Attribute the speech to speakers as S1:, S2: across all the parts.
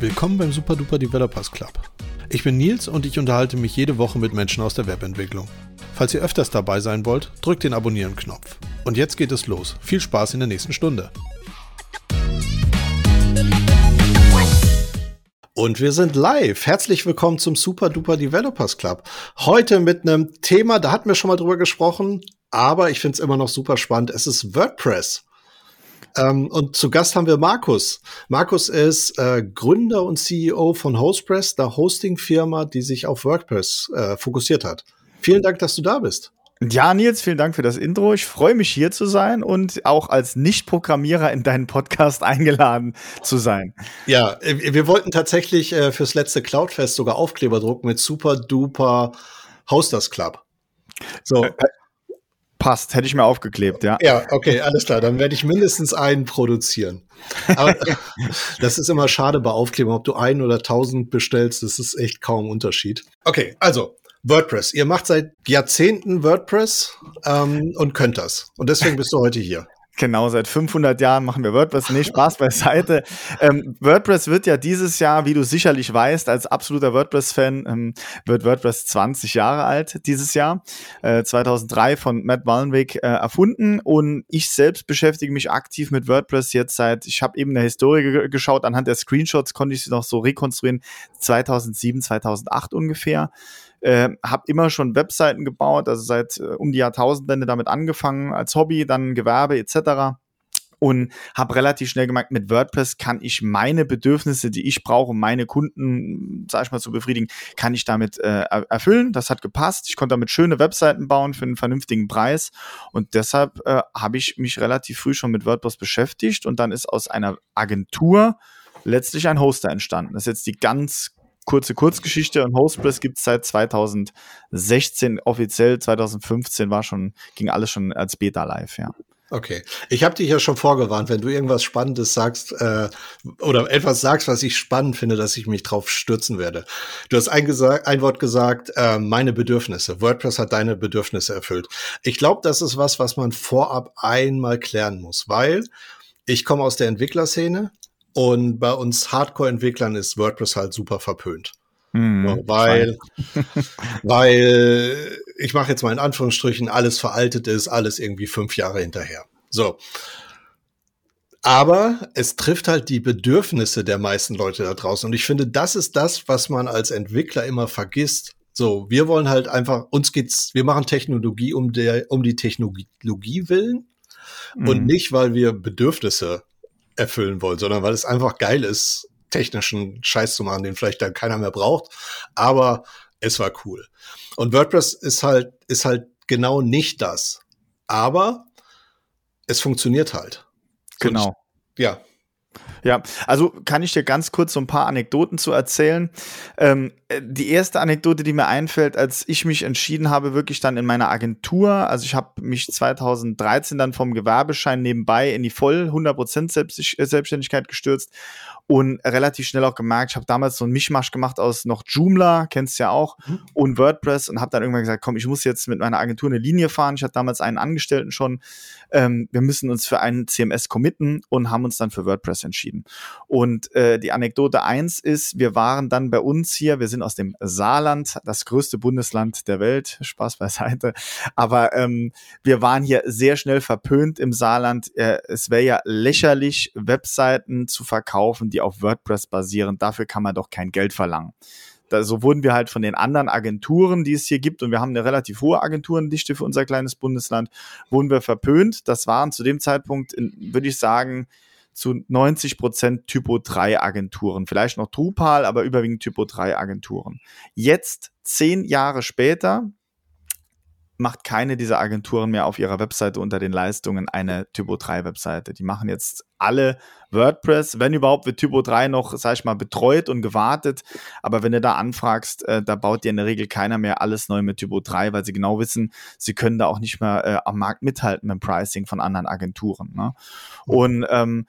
S1: Willkommen beim Super Duper Developers Club. Ich bin Nils und ich unterhalte mich jede Woche mit Menschen aus der Webentwicklung. Falls ihr öfters dabei sein wollt, drückt den Abonnieren-Knopf. Und jetzt geht es los. Viel Spaß in der nächsten Stunde. Und wir sind live. Herzlich willkommen zum Super Duper Developers Club. Heute mit einem Thema, da hatten wir schon mal drüber gesprochen, aber ich finde es immer noch super spannend. Es ist WordPress. Ähm, und zu Gast haben wir Markus. Markus ist äh, Gründer und CEO von Hostpress, der Hosting-Firma, die sich auf WordPress äh, fokussiert hat. Vielen Dank, dass du da bist.
S2: Ja, Nils, vielen Dank für das Intro. Ich freue mich hier zu sein und auch als Nicht-Programmierer in deinen Podcast eingeladen zu sein.
S1: Ja, äh, wir wollten tatsächlich äh, fürs letzte Cloudfest sogar Aufkleber drucken mit Super Duper Hosters Club.
S2: So. Äh, passt, hätte ich mir aufgeklebt, ja.
S1: Ja, okay, alles klar. Dann werde ich mindestens einen produzieren. Aber das ist immer schade bei Aufklebern, ob du einen oder tausend bestellst, das ist echt kaum Unterschied. Okay, also WordPress. Ihr macht seit Jahrzehnten WordPress ähm, und könnt das. Und deswegen bist du heute hier.
S2: Genau, seit 500 Jahren machen wir WordPress. Nee, Spaß beiseite. Ähm, WordPress wird ja dieses Jahr, wie du sicherlich weißt, als absoluter WordPress-Fan, ähm, wird WordPress 20 Jahre alt dieses Jahr. Äh, 2003 von Matt Wallenweg äh, erfunden und ich selbst beschäftige mich aktiv mit WordPress jetzt seit, ich habe eben eine Historie geschaut, anhand der Screenshots konnte ich sie noch so rekonstruieren, 2007, 2008 ungefähr. Äh, habe immer schon Webseiten gebaut, also seit äh, um die Jahrtausendwende damit angefangen als Hobby, dann Gewerbe etc und habe relativ schnell gemerkt, mit WordPress kann ich meine Bedürfnisse, die ich brauche, um meine Kunden, sag ich mal, zu befriedigen, kann ich damit äh, erfüllen. Das hat gepasst. Ich konnte damit schöne Webseiten bauen für einen vernünftigen Preis und deshalb äh, habe ich mich relativ früh schon mit WordPress beschäftigt und dann ist aus einer Agentur letztlich ein Hoster entstanden. Das ist jetzt die ganz kurze Kurzgeschichte und Hostpress gibt es seit 2016 offiziell, 2015 war schon, ging alles schon als Beta live, ja.
S1: Okay. Ich habe dich ja schon vorgewarnt, wenn du irgendwas Spannendes sagst äh, oder etwas sagst, was ich spannend finde, dass ich mich drauf stürzen werde. Du hast ein, ein Wort gesagt, äh, meine Bedürfnisse. WordPress hat deine Bedürfnisse erfüllt. Ich glaube, das ist was, was man vorab einmal klären muss, weil ich komme aus der Entwicklerszene. Und bei uns Hardcore-Entwicklern ist WordPress halt super verpönt. Mhm, weil, weil ich mache jetzt mal in Anführungsstrichen, alles veraltet ist, alles irgendwie fünf Jahre hinterher. So. Aber es trifft halt die Bedürfnisse der meisten Leute da draußen. Und ich finde, das ist das, was man als Entwickler immer vergisst. So, wir wollen halt einfach, uns geht's, wir machen Technologie um der, um die Technologie willen mhm. und nicht, weil wir Bedürfnisse erfüllen wollen, sondern weil es einfach geil ist, technischen Scheiß zu machen, den vielleicht dann keiner mehr braucht. Aber es war cool. Und WordPress ist halt, ist halt genau nicht das. Aber es funktioniert halt.
S2: Genau.
S1: Und, ja.
S2: Ja, also kann ich dir ganz kurz so ein paar Anekdoten zu erzählen. Ähm, die erste Anekdote, die mir einfällt, als ich mich entschieden habe, wirklich dann in meiner Agentur, also ich habe mich 2013 dann vom Gewerbeschein nebenbei in die voll 100% Selbstständigkeit gestürzt und relativ schnell auch gemerkt, ich habe damals so einen Mischmasch gemacht aus noch Joomla, kennst du ja auch, mhm. und WordPress und habe dann irgendwann gesagt, komm, ich muss jetzt mit meiner Agentur eine Linie fahren. Ich hatte damals einen Angestellten schon. Ähm, wir müssen uns für einen CMS committen und haben uns dann für WordPress entschieden. Und äh, die Anekdote eins ist, wir waren dann bei uns hier, wir sind aus dem Saarland, das größte Bundesland der Welt, Spaß beiseite, aber ähm, wir waren hier sehr schnell verpönt im Saarland. Äh, es wäre ja lächerlich, Webseiten zu verkaufen, die auf WordPress basieren. Dafür kann man doch kein Geld verlangen. Da, so wurden wir halt von den anderen Agenturen, die es hier gibt, und wir haben eine relativ hohe Agenturendichte für unser kleines Bundesland, wurden wir verpönt. Das waren zu dem Zeitpunkt, würde ich sagen, zu 90 Prozent Typo 3 Agenturen. Vielleicht noch Drupal, aber überwiegend Typo 3 Agenturen. Jetzt, zehn Jahre später, macht keine dieser Agenturen mehr auf ihrer Webseite unter den Leistungen eine Typo 3 Webseite. Die machen jetzt alle WordPress, wenn überhaupt wird Typo 3 noch, sag ich mal, betreut und gewartet, aber wenn du da anfragst, äh, da baut dir in der Regel keiner mehr alles neu mit Typo 3, weil sie genau wissen, sie können da auch nicht mehr äh, am Markt mithalten mit dem Pricing von anderen Agenturen. Ne? Und ähm,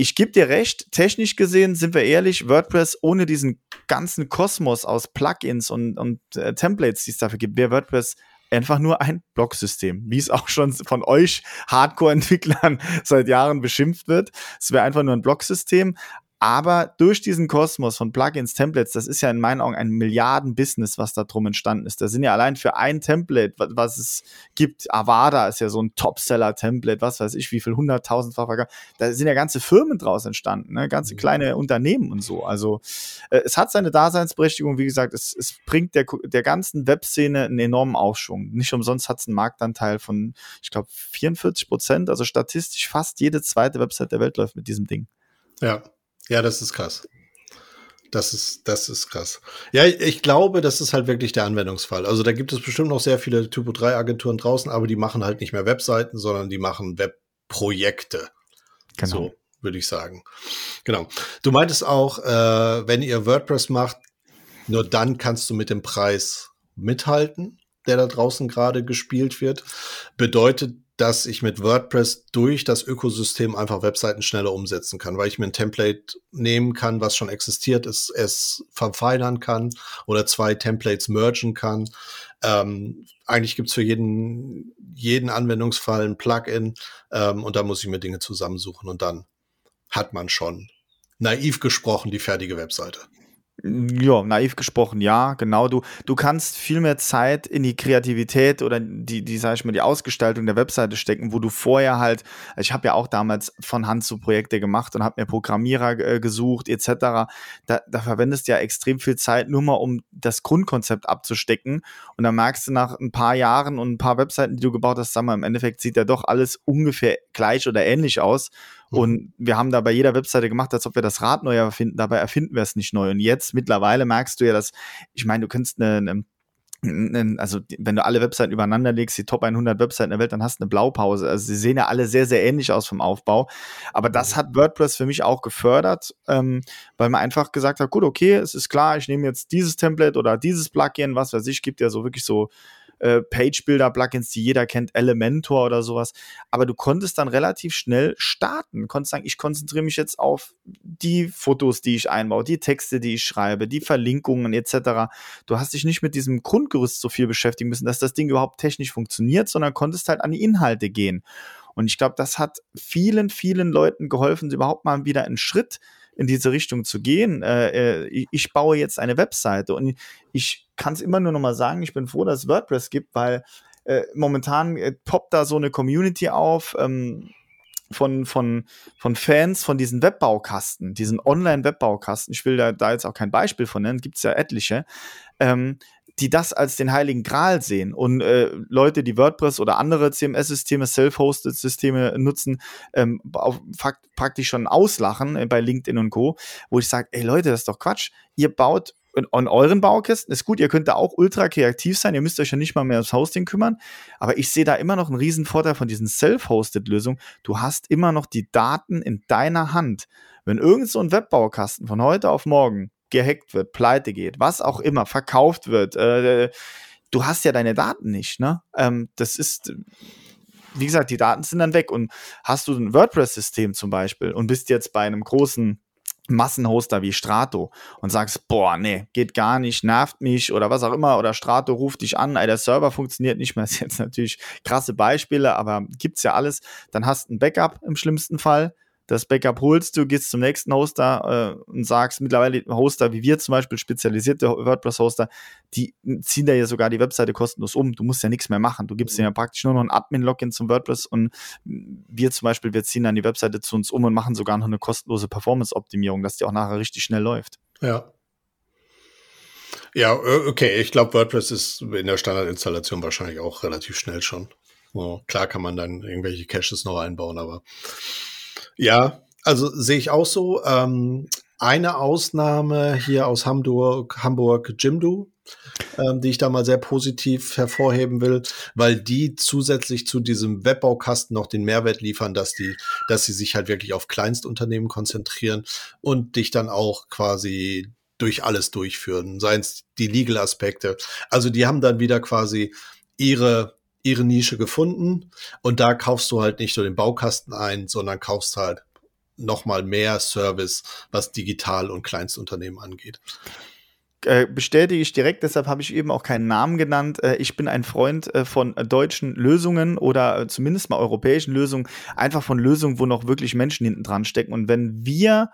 S2: ich gebe dir recht, technisch gesehen sind wir ehrlich, WordPress ohne diesen ganzen Kosmos aus Plugins und, und äh, Templates, die es dafür gibt, wäre WordPress einfach nur ein Blocksystem, wie es auch schon von euch Hardcore-Entwicklern seit Jahren beschimpft wird. Es wäre einfach nur ein Blocksystem, aber durch diesen Kosmos von Plugins, Templates, das ist ja in meinen Augen ein Milliarden-Business, was da drum entstanden ist. Da sind ja allein für ein Template, was es gibt, Avada ist ja so ein Topseller-Template, was weiß ich, wie viel hunderttausendfach verkauft. Da sind ja ganze Firmen draus entstanden, ne? ganze mhm. kleine Unternehmen und so. Also äh, es hat seine Daseinsberechtigung, wie gesagt, es, es bringt der, der ganzen Webszene einen enormen Aufschwung. Nicht umsonst hat es einen Marktanteil von, ich glaube, 44 Prozent, also statistisch fast jede zweite Website der Welt läuft mit diesem Ding.
S1: Ja, ja, das ist krass. Das ist, das ist krass. Ja, ich glaube, das ist halt wirklich der Anwendungsfall. Also da gibt es bestimmt noch sehr viele Typo 3 Agenturen draußen, aber die machen halt nicht mehr Webseiten, sondern die machen Webprojekte. Genau. So würde ich sagen. Genau. Du meintest auch, äh, wenn ihr WordPress macht, nur dann kannst du mit dem Preis mithalten, der da draußen gerade gespielt wird. Bedeutet dass ich mit WordPress durch das Ökosystem einfach Webseiten schneller umsetzen kann, weil ich mir ein Template nehmen kann, was schon existiert ist, es verfeinern kann oder zwei Templates mergen kann. Ähm, eigentlich gibt's für jeden, jeden Anwendungsfall ein Plugin ähm, und da muss ich mir Dinge zusammensuchen und dann hat man schon naiv gesprochen die fertige Webseite.
S2: Ja, naiv gesprochen, ja, genau. Du, du kannst viel mehr Zeit in die Kreativität oder die, die, sag ich mal, die Ausgestaltung der Webseite stecken, wo du vorher halt, ich habe ja auch damals von Hand so Projekte gemacht und habe mir Programmierer äh, gesucht, etc. Da, da verwendest du ja extrem viel Zeit, nur mal um das Grundkonzept abzustecken. Und dann merkst du nach ein paar Jahren und ein paar Webseiten, die du gebaut hast, sag mal, im Endeffekt sieht ja doch alles ungefähr gleich oder ähnlich aus. Mhm. Und wir haben da bei jeder Webseite gemacht, als ob wir das Rad neu erfinden. Dabei erfinden wir es nicht neu. Und jetzt mittlerweile merkst du ja, dass, ich meine, du könntest eine, eine also wenn du alle Webseiten übereinander legst, die Top 100 Webseiten der Welt, dann hast du eine Blaupause. Also sie sehen ja alle sehr, sehr ähnlich aus vom Aufbau. Aber das mhm. hat WordPress für mich auch gefördert, ähm, weil man einfach gesagt hat, gut, okay, es ist klar, ich nehme jetzt dieses Template oder dieses Plugin, was weiß ich, gibt ja so wirklich so äh, Page-Builder-Plugins, die jeder kennt, Elementor oder sowas. Aber du konntest dann relativ schnell starten. Konntest sagen, ich konzentriere mich jetzt auf die Fotos, die ich einbaue, die Texte, die ich schreibe, die Verlinkungen etc. Du hast dich nicht mit diesem Grundgerüst so viel beschäftigen müssen, dass das Ding überhaupt technisch funktioniert, sondern konntest halt an die Inhalte gehen. Und ich glaube, das hat vielen, vielen Leuten geholfen, überhaupt mal wieder einen Schritt in diese Richtung zu gehen. Äh, äh ich baue jetzt eine Webseite und ich kann es immer nur noch mal sagen, ich bin froh, dass es WordPress gibt, weil äh, momentan poppt da so eine Community auf. Ähm, von, von, von Fans von diesen Webbaukasten, diesen Online-Webbaukasten, ich will da, da jetzt auch kein Beispiel von nennen, gibt es ja etliche, ähm, die das als den heiligen Gral sehen und äh, Leute, die WordPress oder andere CMS-Systeme, Self-Hosted-Systeme nutzen, ähm, auf, praktisch schon auslachen äh, bei LinkedIn und Co., wo ich sage, ey Leute, das ist doch Quatsch. Ihr baut an euren Baukisten ist gut, ihr könnt da auch ultra kreativ sein, ihr müsst euch ja nicht mal mehr ums Hosting kümmern, aber ich sehe da immer noch einen riesen Vorteil von diesen Self-Hosted-Lösungen. Du hast immer noch die Daten in deiner Hand. Wenn irgend so ein Webbaukasten von heute auf morgen gehackt wird, pleite geht, was auch immer, verkauft wird, äh, du hast ja deine Daten nicht, ne? Ähm, das ist, wie gesagt, die Daten sind dann weg. Und hast du ein WordPress-System zum Beispiel und bist jetzt bei einem großen Massenhoster wie Strato und sagst, boah, nee, geht gar nicht, nervt mich oder was auch immer, oder Strato ruft dich an, ey, der Server funktioniert nicht mehr, das ist jetzt natürlich krasse Beispiele, aber gibt's ja alles, dann hast du ein Backup im schlimmsten Fall, das Backup holst du, gehst zum nächsten Hoster äh, und sagst, mittlerweile Hoster wie wir zum Beispiel, spezialisierte WordPress-Hoster, die ziehen da ja sogar die Webseite kostenlos um. Du musst ja nichts mehr machen. Du gibst mhm. ja praktisch nur noch ein Admin-Login zum WordPress und wir zum Beispiel, wir ziehen dann die Webseite zu uns um und machen sogar noch eine kostenlose Performance-Optimierung, dass die auch nachher richtig schnell läuft.
S1: Ja. Ja, okay. Ich glaube, WordPress ist in der Standardinstallation wahrscheinlich auch relativ schnell schon. Oh, klar kann man dann irgendwelche Caches noch einbauen, aber ja, also sehe ich auch so. Ähm, eine Ausnahme hier aus Hamburg, Hamburg Jimdo, ähm, die ich da mal sehr positiv hervorheben will, weil die zusätzlich zu diesem Webbaukasten noch den Mehrwert liefern, dass die, dass sie sich halt wirklich auf Kleinstunternehmen konzentrieren und dich dann auch quasi durch alles durchführen, seien es die Legal-Aspekte. Also die haben dann wieder quasi ihre ihre Nische gefunden und da kaufst du halt nicht nur den Baukasten ein, sondern kaufst halt noch mal mehr Service, was Digital- und Kleinstunternehmen angeht.
S2: äh, bestätige ich direkt, deshalb habe ich eben auch keinen Namen genannt. Äh, ich bin ein Freund äh, von deutschen Lösungen oder zumindest mal europäischen Lösungen, einfach von Lösungen, wo noch wirklich Menschen hinten dran stecken. Und wenn wir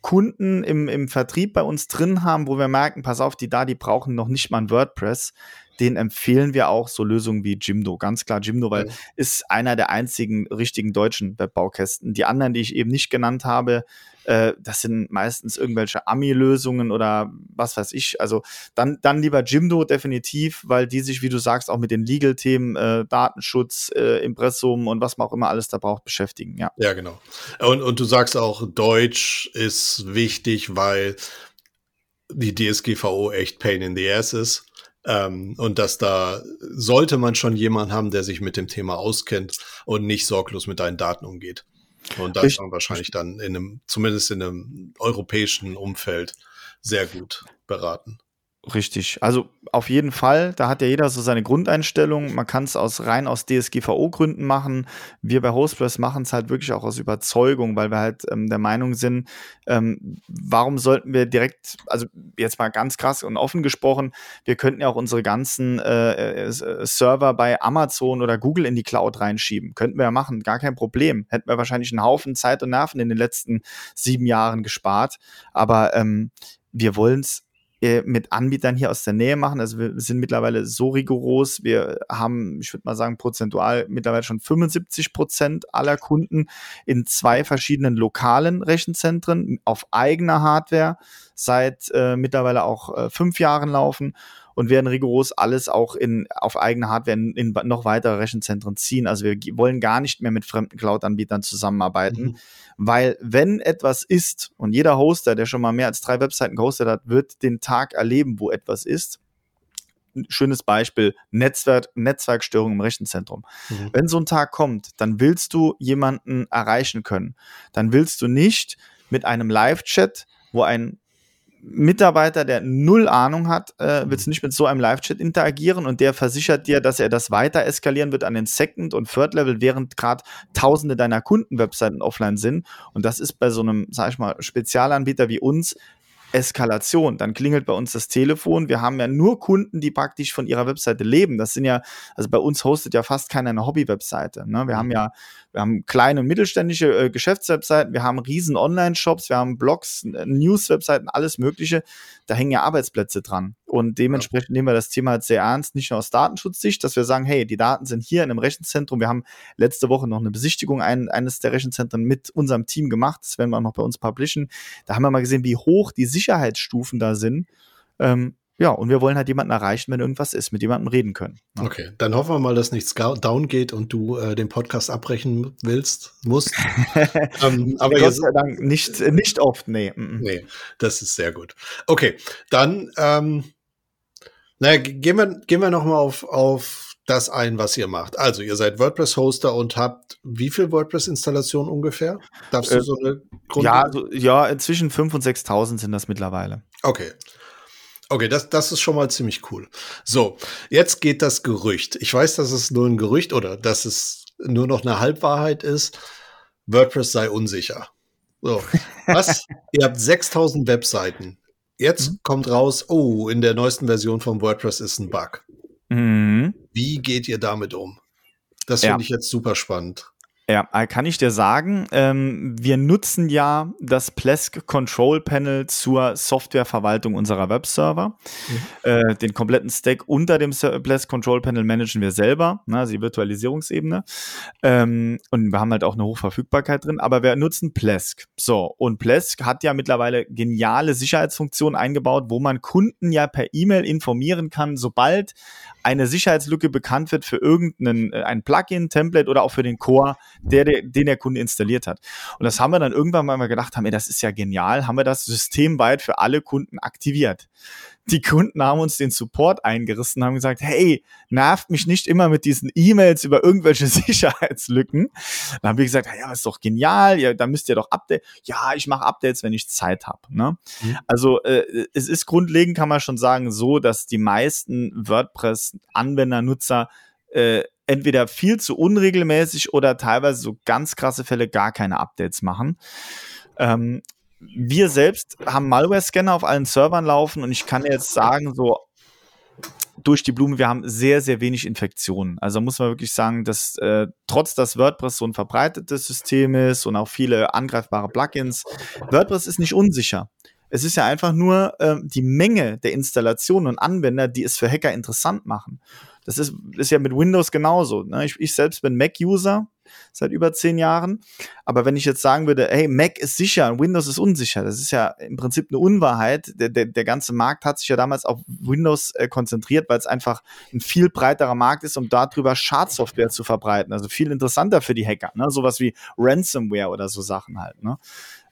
S2: Kunden im, im Vertrieb bei uns drin haben, wo wir merken, pass auf, die da, die brauchen noch nicht mal ein WordPress, den empfehlen wir auch so Lösungen wie Jimdo. Ganz klar Jimdo, weil ja. ist einer der einzigen richtigen deutschen Webbaukästen. Die anderen, die ich eben nicht genannt habe, äh, das sind meistens irgendwelche Ami-Lösungen oder was weiß ich. Also dann, dann lieber Jimdo definitiv, weil die sich, wie du sagst, auch mit den Legal-Themen, äh, Datenschutz, äh, Impressum und was man auch immer alles da braucht, beschäftigen. Ja,
S1: ja genau. Und, und du sagst auch, Deutsch ist wichtig, weil die DSGVO echt Pain in the Ass ist. Ähm, und dass da sollte man schon jemanden haben, der sich mit dem Thema auskennt und nicht sorglos mit deinen Daten umgeht. Und das ist wahrscheinlich dann in einem, zumindest in einem europäischen Umfeld sehr gut beraten.
S2: Richtig. Also auf jeden Fall, da hat ja jeder so seine Grundeinstellung. Man kann es aus rein aus DSGVO-Gründen machen. Wir bei Hostpress machen es halt wirklich auch aus Überzeugung, weil wir halt ähm, der Meinung sind, ähm, warum sollten wir direkt, also jetzt mal ganz krass und offen gesprochen, wir könnten ja auch unsere ganzen äh, äh, Server bei Amazon oder Google in die Cloud reinschieben. Könnten wir ja machen, gar kein Problem. Hätten wir wahrscheinlich einen Haufen Zeit und Nerven in den letzten sieben Jahren gespart. Aber ähm, wir wollen es äh, mit Anbietern hier aus der Nähe machen. Also wir sind mittlerweile so rigoros. Wir haben, ich würde mal sagen, prozentual mittlerweile schon 75 Prozent aller Kunden in zwei verschiedenen lokalen Rechenzentren auf eigener Hardware seit äh, mittlerweile auch äh, fünf Jahren laufen und werden rigoros alles auch in, auf eigene Hardware in, in noch weitere Rechenzentren ziehen. Also wir wollen gar nicht mehr mit fremden Cloud-Anbietern zusammenarbeiten, mhm. weil wenn etwas ist und jeder Hoster, der schon mal mehr als drei Webseiten gehostet hat, wird den Tag erleben, wo etwas ist schönes Beispiel, Netzwerk, Netzwerkstörung im Rechenzentrum. Mhm. Wenn so ein Tag kommt, dann willst du jemanden erreichen können. Dann willst du nicht mit einem Live-Chat, wo ein Mitarbeiter, der null Ahnung hat, äh, willst nicht mit so einem Live-Chat interagieren und der versichert dir, dass er das weiter eskalieren wird an den Second- und Third-Level, während gerade tausende deiner Kunden-Webseiten offline sind. Und das ist bei so einem, sag ich mal, Spezialanbieter wie uns Eskalation. Dann klingelt bei uns das Telefon. Wir haben ja nur Kunden, die praktisch von ihrer Webseite leben. Das sind ja, also bei uns hostet ja fast keiner eine Hobby-Webseite. Ne? Wir haben ja, wir haben kleine und mittelständische äh, Geschäftswebseiten, wir haben riesen Online-Shops, wir haben Blogs, News-Webseiten, alles Mögliche. Da hängen ja Arbeitsplätze dran. Und dementsprechend nehmen wir das Thema halt sehr ernst, nicht nur aus Datenschutzsicht, dass wir sagen, hey, die Daten sind hier in einem Rechenzentrum. Wir haben letzte Woche noch eine Besichtigung ein, eines der Rechenzentren mit unserem Team gemacht. Das werden wir auch noch bei uns publishen. Da haben wir mal gesehen, wie hoch die Sicherheitsstufen da sind. Ähm, ja, und wir wollen halt jemanden erreichen, wenn irgendwas ist, mit jemandem reden können.
S1: Ja. Okay, dann hoffen wir mal, dass nichts down geht und du äh, den Podcast abbrechen willst, musst.
S2: ähm, aber Gott sei Dank nicht, nicht oft, nee.
S1: Nee, das ist sehr gut. Okay, dann, ähm, naja, gehen wir, gehen wir noch mal auf, auf das ein, was ihr macht. Also, ihr seid WordPress-Hoster und habt wie viel WordPress-Installationen ungefähr?
S2: Darfst du äh, so eine Grund Ja, also, ja, zwischen 5.000 und 6.000 sind das mittlerweile.
S1: Okay. Okay, das, das ist schon mal ziemlich cool. So, jetzt geht das Gerücht. Ich weiß, dass es nur ein Gerücht oder dass es nur noch eine Halbwahrheit ist. WordPress sei unsicher. So, was? Ihr habt 6000 Webseiten. Jetzt mhm. kommt raus, oh, in der neuesten Version von WordPress ist ein Bug. Mhm. Wie geht ihr damit um? Das finde ja. ich jetzt super spannend.
S2: Ja, äh, kann ich dir sagen, ähm, wir nutzen ja das Plesk Control Panel zur Softwareverwaltung unserer Webserver. Mhm. Äh, den kompletten Stack unter dem Plesk Control Panel managen wir selber, ne, also die Virtualisierungsebene. Ähm, und wir haben halt auch eine Hochverfügbarkeit drin, aber wir nutzen Plesk. So, und Plesk hat ja mittlerweile geniale Sicherheitsfunktionen eingebaut, wo man Kunden ja per E-Mail informieren kann, sobald eine Sicherheitslücke bekannt wird für irgendeinen äh, ein Plugin, Template oder auch für den Core, der, den der Kunde installiert hat. Und das haben wir dann irgendwann mal gedacht, haben, ey, das ist ja genial, haben wir das systemweit für alle Kunden aktiviert die Kunden haben uns den Support eingerissen, haben gesagt, hey, nervt mich nicht immer mit diesen E-Mails über irgendwelche Sicherheitslücken. Dann haben wir gesagt, ja, ist doch genial, ja, da müsst ihr doch Update. Ja, ich mache Updates, wenn ich Zeit habe. Ne? Mhm. Also äh, es ist grundlegend, kann man schon sagen, so, dass die meisten WordPress-Anwender, Nutzer äh, entweder viel zu unregelmäßig oder teilweise so ganz krasse Fälle gar keine Updates machen. Ähm, wir selbst haben Malware-Scanner auf allen Servern laufen und ich kann jetzt sagen, so durch die Blume, wir haben sehr, sehr wenig Infektionen. Also muss man wirklich sagen, dass äh, trotz dass WordPress so ein verbreitetes System ist und auch viele angreifbare Plugins, WordPress ist nicht unsicher. Es ist ja einfach nur äh, die Menge der Installationen und Anwender, die es für Hacker interessant machen. Das ist, ist ja mit Windows genauso. Ne? Ich, ich selbst bin Mac-User seit über zehn Jahren. Aber wenn ich jetzt sagen würde, hey, Mac ist sicher und Windows ist unsicher, das ist ja im Prinzip eine Unwahrheit. Der, der, der ganze Markt hat sich ja damals auf Windows äh, konzentriert, weil es einfach ein viel breiterer Markt ist, um darüber Schadsoftware zu verbreiten. Also viel interessanter für die Hacker. Ne? Sowas wie Ransomware oder so Sachen halt. Ne?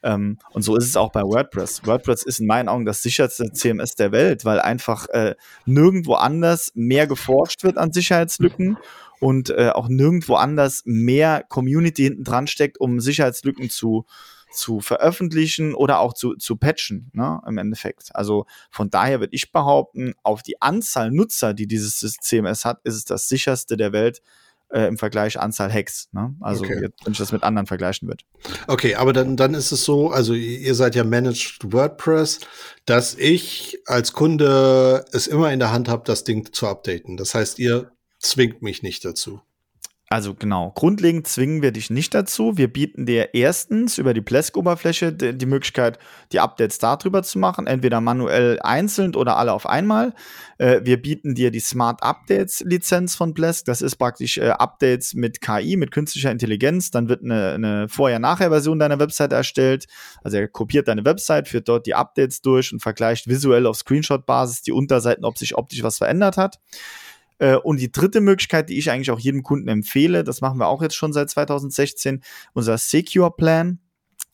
S2: Ähm, und so ist es auch bei WordPress. WordPress ist in meinen Augen das sicherste CMS der Welt, weil einfach äh, nirgendwo anders mehr geforscht wird an Sicherheitslücken und äh, auch nirgendwo anders mehr Community hinten dran steckt, um Sicherheitslücken zu, zu veröffentlichen oder auch zu, zu patchen, ne, im Endeffekt. Also von daher würde ich behaupten, auf die Anzahl Nutzer, die dieses CMS hat, ist es das sicherste der Welt, äh, im Vergleich Anzahl Hacks. Ne? Also okay. jetzt, wenn ich das mit anderen vergleichen würde.
S1: Okay, aber dann, dann ist es so, also ihr seid ja Managed WordPress, dass ich als Kunde es immer in der Hand habe, das Ding zu updaten. Das heißt, ihr zwingt mich nicht dazu.
S2: Also genau, grundlegend zwingen wir dich nicht dazu. Wir bieten dir erstens über die Plesk-Oberfläche die Möglichkeit, die Updates darüber zu machen, entweder manuell einzeln oder alle auf einmal. Äh, wir bieten dir die Smart Updates Lizenz von Plesk. Das ist praktisch äh, Updates mit KI, mit künstlicher Intelligenz. Dann wird eine, eine Vorher-Nachher-Version deiner Website erstellt. Also er kopiert deine Website, führt dort die Updates durch und vergleicht visuell auf Screenshot-Basis die Unterseiten, ob sich optisch was verändert hat. Äh, und die dritte Möglichkeit, die ich eigentlich auch jedem Kunden empfehle, das machen wir auch jetzt schon seit 2016, unser Secure Plan.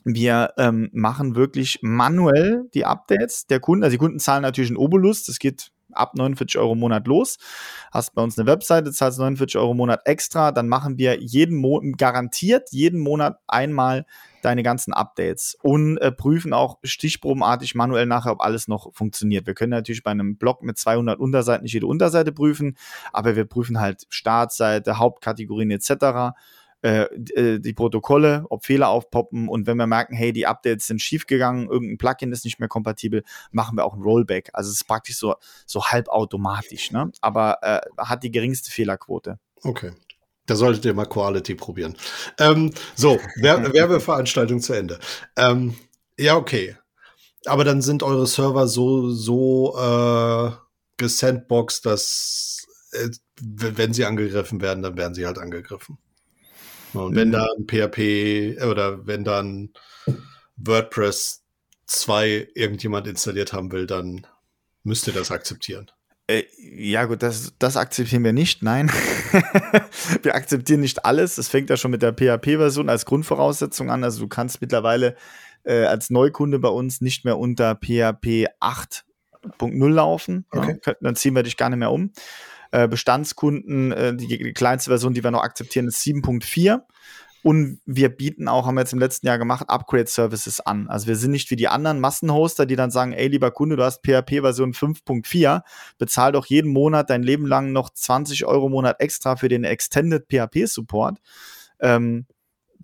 S2: Wir ähm, machen wirklich manuell die Updates der Kunden. Also die Kunden zahlen natürlich einen Obolus, das geht ab 49 Euro im Monat los. Hast bei uns eine Webseite, zahlst 49 Euro im Monat extra, dann machen wir jeden Monat, garantiert jeden Monat einmal deine ganzen Updates und äh, prüfen auch stichprobenartig manuell nachher, ob alles noch funktioniert. Wir können natürlich bei einem Blog mit 200 Unterseiten nicht jede Unterseite prüfen, aber wir prüfen halt Startseite, Hauptkategorien etc. Äh, äh, die Protokolle, ob Fehler aufpoppen und wenn wir merken, hey, die Updates sind schiefgegangen, irgendein Plugin ist nicht mehr kompatibel, machen wir auch ein Rollback. Also es ist praktisch so, so halbautomatisch, ne? aber äh, hat die geringste Fehlerquote.
S1: Okay. Da solltet ihr mal Quality probieren. Ähm, so, Werbeveranstaltung zu Ende. Ähm, ja, okay. Aber dann sind eure Server so, so äh, gesandboxed, dass äh, wenn sie angegriffen werden, dann werden sie halt angegriffen. Und wenn mhm. da ein PHP oder wenn dann WordPress 2 irgendjemand installiert haben will, dann müsst ihr das akzeptieren.
S2: Äh, ja, gut, das, das akzeptieren wir nicht. Nein. wir akzeptieren nicht alles. Das fängt ja schon mit der PHP-Version als Grundvoraussetzung an. Also du kannst mittlerweile äh, als Neukunde bei uns nicht mehr unter PHP 8.0 laufen. Okay. Ja, dann ziehen wir dich gar nicht mehr um. Äh, Bestandskunden, äh, die, die kleinste Version, die wir noch akzeptieren, ist 7.4. Und wir bieten auch, haben wir jetzt im letzten Jahr gemacht, Upgrade-Services an. Also wir sind nicht wie die anderen Massenhoster, die dann sagen, ey, lieber Kunde, du hast PHP-Version 5.4, bezahl doch jeden Monat dein Leben lang noch 20 Euro im Monat extra für den Extended PHP-Support. Ähm,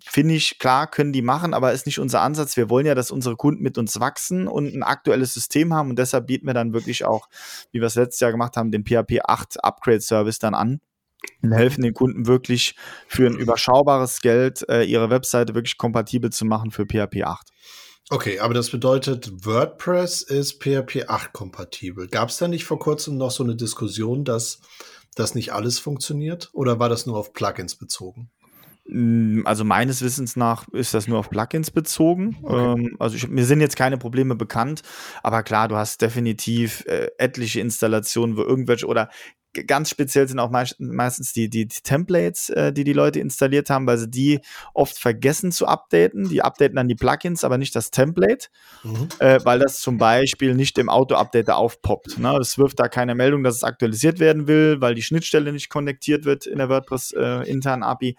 S2: Finde ich, klar, können die machen, aber ist nicht unser Ansatz. Wir wollen ja, dass unsere Kunden mit uns wachsen und ein aktuelles System haben und deshalb bieten wir dann wirklich auch, wie wir es letztes Jahr gemacht haben, den PHP 8 Upgrade Service dann an und helfen den Kunden wirklich für ein überschaubares Geld äh, ihre Webseite wirklich kompatibel zu machen für PHP 8.
S1: Okay, aber das bedeutet, WordPress ist PHP 8 kompatibel. Gab es da nicht vor kurzem noch so eine Diskussion, dass das nicht alles funktioniert? Oder war das nur auf Plugins bezogen?
S2: Mm, also meines Wissens nach ist das nur auf Plugins bezogen. Okay. Ähm, also ich, mir sind jetzt keine Probleme bekannt, aber klar, du hast definitiv äh, etliche Installationen, wo irgendwelche oder ganz speziell sind auch meistens die, die, die Templates, äh, die die Leute installiert haben, weil sie die oft vergessen zu updaten. Die updaten dann die Plugins, aber nicht das Template, mhm. äh, weil das zum Beispiel nicht im Auto-Updater aufpoppt. Ne? Es wirft da keine Meldung, dass es aktualisiert werden will, weil die Schnittstelle nicht konnektiert wird in der WordPress äh, internen API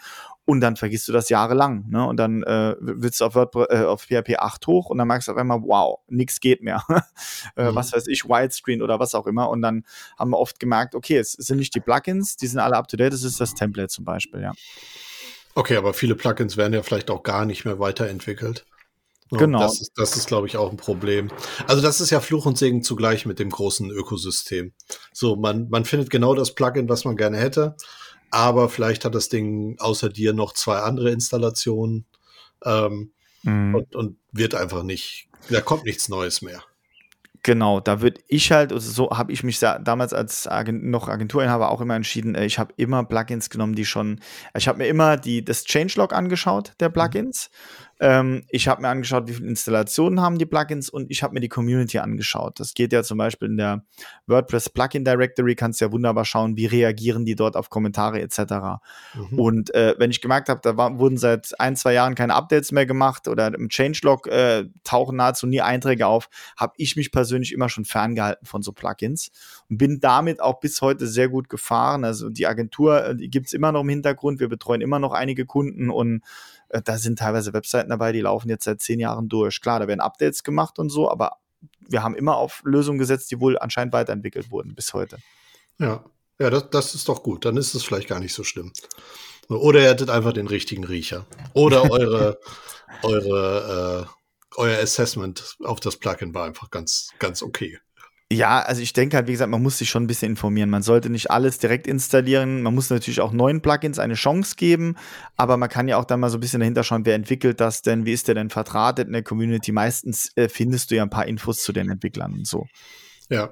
S2: und dann vergisst du das jahrelang. Ne? Und dann äh, willst du auf, WordPress, äh, auf PHP 8 hoch und dann merkst du auf einmal, wow, nichts geht mehr. äh, mhm. Was weiß ich, Widescreen oder was auch immer. Und dann haben wir oft gemerkt, okay, es sind nicht die Plugins, die sind alle up to date, es ist das Template zum Beispiel, ja.
S1: Okay, aber viele Plugins werden ja vielleicht auch gar nicht mehr weiterentwickelt. genau. Das ist, das ist glaube ich, auch ein Problem. Also das ist ja Fluch und Segen zugleich mit dem großen Ökosystem. So, man, man findet genau das Plugin, was man gerne hätte, aber vielleicht hat das Ding außer dir noch zwei andere Installationen ähm, mhm. und, und wird einfach nicht, da kommt nichts Neues mehr.
S2: Genau, da würde ich halt, also so habe ich mich damals als Agent, noch Agenturinhaber auch immer entschieden, äh, ich habe immer Plugins genommen, die schon, ich habe mir immer die, das Changelog angeschaut der mhm. Plugins ähm, ich habe mir angeschaut, wie viele Installationen haben die Plugins und ich habe mir die Community angeschaut. Das geht ja zum Beispiel in der WordPress Plugin Directory, kannst du ja wunderbar schauen, wie reagieren die dort auf Kommentare etc. Mhm. Und äh, wenn ich gemerkt habe, da war, wurden seit ein, zwei Jahren keine Updates mehr gemacht oder im Changelog äh, tauchen nahezu nie Einträge auf, habe ich mich persönlich immer schon ferngehalten von so Plugins und bin damit auch bis heute sehr gut gefahren. Also die Agentur, äh, die gibt's immer noch im Hintergrund, wir betreuen immer noch einige Kunden und da sind teilweise Webseiten dabei, die laufen jetzt seit zehn Jahren durch. Klar, da werden Updates gemacht und so, aber wir haben immer auf Lösungen gesetzt, die wohl anscheinend weiterentwickelt wurden bis heute.
S1: Ja, ja, das, das ist doch gut. Dann ist es vielleicht gar nicht so schlimm. Oder ihr hättet einfach den richtigen Riecher. Oder eure, eure, äh, euer Assessment auf das Plugin war einfach ganz, ganz okay.
S2: Ja, also ich denke halt, wie gesagt, man muss sich schon ein bisschen informieren. Man sollte nicht alles direkt installieren. Man muss natürlich auch neuen Plugins eine Chance geben, aber man kann ja auch dann mal so ein bisschen dahinter schauen, wer entwickelt das denn, wie ist der denn vertratet in der Community. Meistens äh, findest du ja ein paar Infos zu den Entwicklern und so.
S1: Ja.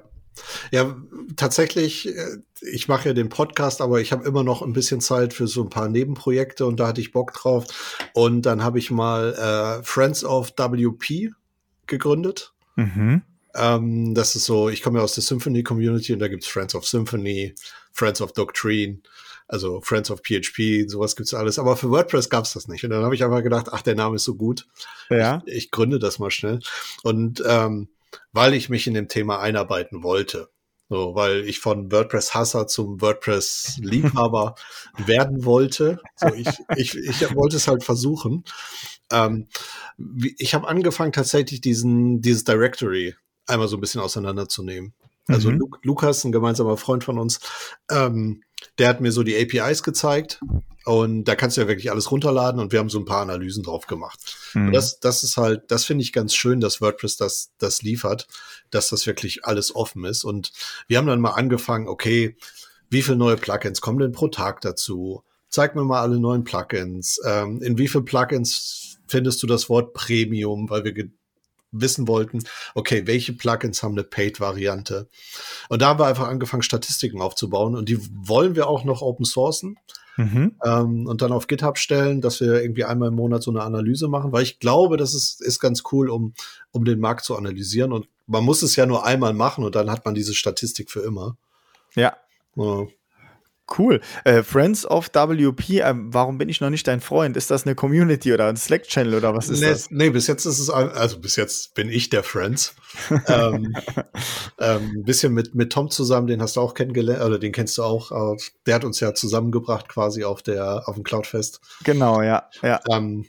S1: Ja, tatsächlich, äh, ich mache ja den Podcast, aber ich habe immer noch ein bisschen Zeit für so ein paar Nebenprojekte und da hatte ich Bock drauf. Und dann habe ich mal äh, Friends of WP gegründet. Mhm. Ähm, das ist so, ich komme ja aus der Symphony-Community und da gibt's Friends of Symphony, Friends of Doctrine, also Friends of PHP, sowas gibt's alles. Aber für WordPress gab's das nicht. Und dann habe ich einfach gedacht, ach, der Name ist so gut. Ja. Ich, ich gründe das mal schnell. Und ähm, weil ich mich in dem Thema einarbeiten wollte. So, weil ich von WordPress-Hasser zum WordPress-Liebhaber werden wollte. So, ich, ich, ich wollte es halt versuchen. Ähm, ich habe angefangen tatsächlich diesen, dieses Directory einmal so ein bisschen auseinanderzunehmen. Also mhm. Lukas, ein gemeinsamer Freund von uns, ähm, der hat mir so die APIs gezeigt und da kannst du ja wirklich alles runterladen und wir haben so ein paar Analysen drauf gemacht. Mhm. Das, das ist halt, das finde ich ganz schön, dass WordPress das, das liefert, dass das wirklich alles offen ist. Und wir haben dann mal angefangen, okay, wie viele neue Plugins kommen denn pro Tag dazu? Zeig mir mal alle neuen Plugins. Ähm, in wie viele Plugins findest du das Wort Premium, weil wir wissen wollten, okay, welche Plugins haben eine Paid-Variante? Und da haben wir einfach angefangen, Statistiken aufzubauen und die wollen wir auch noch open sourcen. Mhm. Ähm, und dann auf GitHub stellen, dass wir irgendwie einmal im Monat so eine Analyse machen, weil ich glaube, das ist, ist ganz cool, um, um den Markt zu analysieren. Und man muss es ja nur einmal machen und dann hat man diese Statistik für immer.
S2: Ja. ja. Cool. Äh, Friends of WP, äh, warum bin ich noch nicht dein Freund? Ist das eine Community oder ein Slack-Channel oder was ist
S1: nee,
S2: das?
S1: Nee, bis jetzt ist es, also bis jetzt bin ich der Friends. ähm, ähm, ein bisschen mit, mit Tom zusammen, den hast du auch kennengelernt, oder den kennst du auch. Der hat uns ja zusammengebracht quasi auf der, auf dem Cloudfest.
S2: Genau, ja, ja.
S1: Ähm,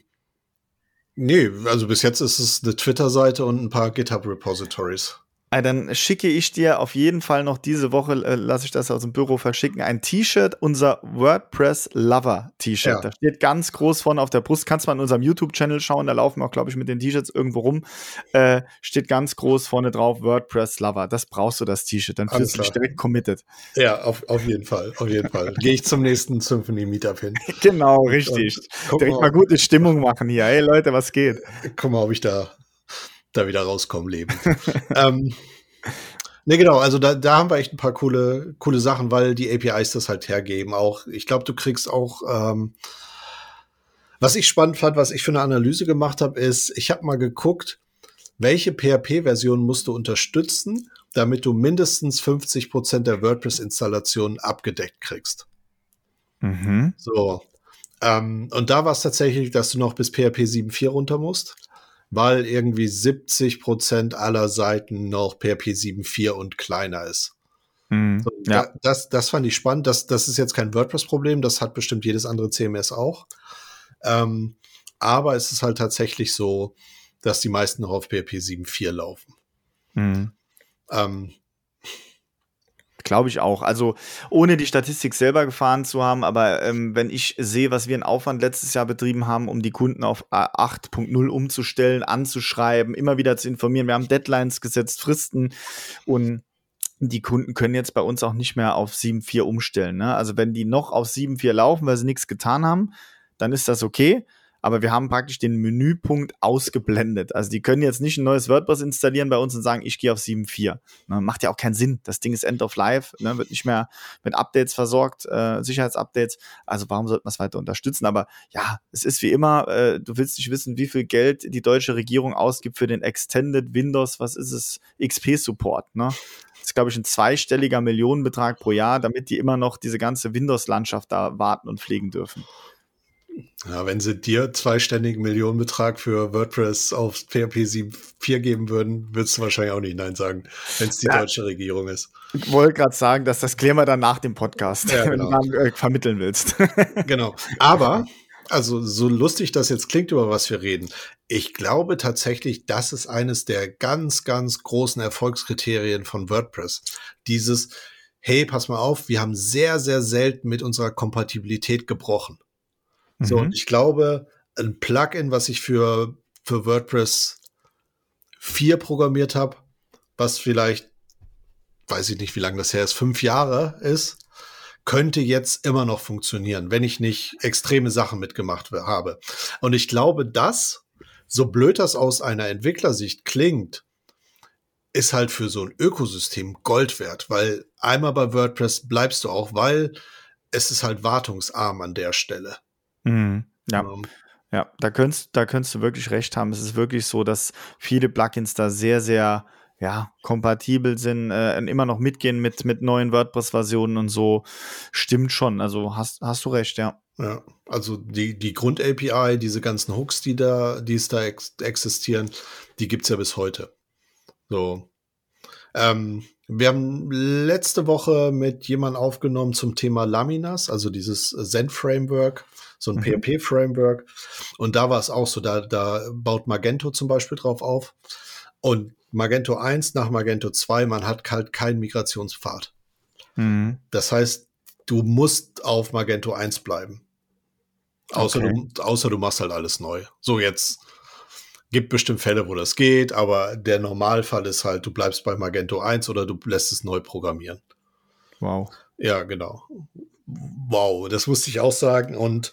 S1: nee, also bis jetzt ist es eine Twitter-Seite und ein paar GitHub-Repositories.
S2: Äh, dann schicke ich dir auf jeden Fall noch diese Woche, äh, lasse ich das aus dem Büro verschicken, ein T-Shirt, unser WordPress Lover T-Shirt. Ja. Da steht ganz groß vorne auf der Brust. Kannst mal in unserem YouTube-Channel schauen, da laufen wir auch, glaube ich, mit den T-Shirts irgendwo rum. Äh, steht ganz groß vorne drauf WordPress Lover. Das brauchst du, das T-Shirt. Dann fühlst du dich direkt committed.
S1: Ja, auf, auf jeden Fall. Auf jeden Fall. Gehe ich zum nächsten Symphony Meetup hin.
S2: genau, richtig. Direkt mal, mal gute Stimmung machen hier. Hey Leute, was geht?
S1: Guck mal, ob ich da da wieder rauskommen leben. ähm, Ne, genau, also da, da haben wir echt ein paar coole, coole Sachen, weil die APIs das halt hergeben. Auch, ich glaube, du kriegst auch, ähm, was ich spannend fand, was ich für eine Analyse gemacht habe, ist, ich habe mal geguckt, welche PHP-Version musst du unterstützen, damit du mindestens 50 Prozent der WordPress-Installationen abgedeckt kriegst. Mhm. So. Ähm, und da war es tatsächlich, dass du noch bis PHP 7.4 runter musst weil irgendwie 70 Prozent aller Seiten noch PHP 7.4 und kleiner ist. Mhm, ja. Da, das, das fand ich spannend. Das, das ist jetzt kein WordPress-Problem, das hat bestimmt jedes andere CMS auch. Ähm, aber es ist halt tatsächlich so, dass die meisten noch auf PHP 7.4 laufen. Mhm.
S2: Ähm, Glaube ich auch. Also ohne die Statistik selber gefahren zu haben, aber ähm, wenn ich sehe, was wir in Aufwand letztes Jahr betrieben haben, um die Kunden auf 8.0 umzustellen, anzuschreiben, immer wieder zu informieren, wir haben Deadlines gesetzt, Fristen und die Kunden können jetzt bei uns auch nicht mehr auf 7.4 umstellen. Ne? Also wenn die noch auf 7.4 laufen, weil sie nichts getan haben, dann ist das okay aber wir haben praktisch den Menüpunkt ausgeblendet. Also die können jetzt nicht ein neues WordPress installieren bei uns und sagen, ich gehe auf 7.4. Ne, macht ja auch keinen Sinn. Das Ding ist End of Life, ne, wird nicht mehr mit Updates versorgt, äh, Sicherheitsupdates. Also warum sollte man es weiter unterstützen? Aber ja, es ist wie immer, äh, du willst nicht wissen, wie viel Geld die deutsche Regierung ausgibt für den Extended Windows, was ist es, XP-Support. Ne? Das ist, glaube ich, ein zweistelliger Millionenbetrag pro Jahr, damit die immer noch diese ganze Windows-Landschaft da warten und pflegen dürfen.
S1: Ja, wenn sie dir zweistelligen Millionenbetrag für WordPress auf PHP 7.4 geben würden, würdest du wahrscheinlich auch nicht Nein sagen, wenn es die ja. deutsche Regierung ist.
S2: Ich wollte gerade sagen, dass das klären wir dann nach dem Podcast, ja, genau. wenn du dann, äh, vermitteln willst.
S1: genau. Aber, also so lustig das jetzt klingt, über was wir reden, ich glaube tatsächlich, das ist eines der ganz, ganz großen Erfolgskriterien von WordPress. Dieses, hey, pass mal auf, wir haben sehr, sehr selten mit unserer Kompatibilität gebrochen. So, mhm. und ich glaube, ein Plugin, was ich für, für WordPress 4 programmiert habe, was vielleicht, weiß ich nicht, wie lange das her ist, fünf Jahre ist, könnte jetzt immer noch funktionieren, wenn ich nicht extreme Sachen mitgemacht habe. Und ich glaube, das, so blöd das aus einer Entwicklersicht klingt, ist halt für so ein Ökosystem Gold wert, weil einmal bei WordPress bleibst du auch, weil es ist halt wartungsarm an der Stelle.
S2: Mhm. Ja. Ähm, ja, da könntest, da könntest du wirklich recht haben. Es ist wirklich so, dass viele Plugins da sehr, sehr ja, kompatibel sind, äh, immer noch mitgehen mit, mit neuen WordPress-Versionen und so. Stimmt schon. Also hast, hast du recht, ja.
S1: Ja, also die, die Grund-API, diese ganzen Hooks, die da, die es da ex existieren, die gibt es ja bis heute. So. Ähm, wir haben letzte Woche mit jemandem aufgenommen zum Thema Laminas, also dieses Zen-Framework so ein mhm. PHP-Framework. Und da war es auch so, da, da baut Magento zum Beispiel drauf auf. Und Magento 1 nach Magento 2, man hat halt keinen Migrationspfad. Mhm. Das heißt, du musst auf Magento 1 bleiben. Außer, okay. du, außer du machst halt alles neu. So jetzt gibt bestimmt Fälle, wo das geht, aber der Normalfall ist halt, du bleibst bei Magento 1 oder du lässt es neu programmieren.
S2: Wow.
S1: Ja, genau wow, das musste ich auch sagen. Und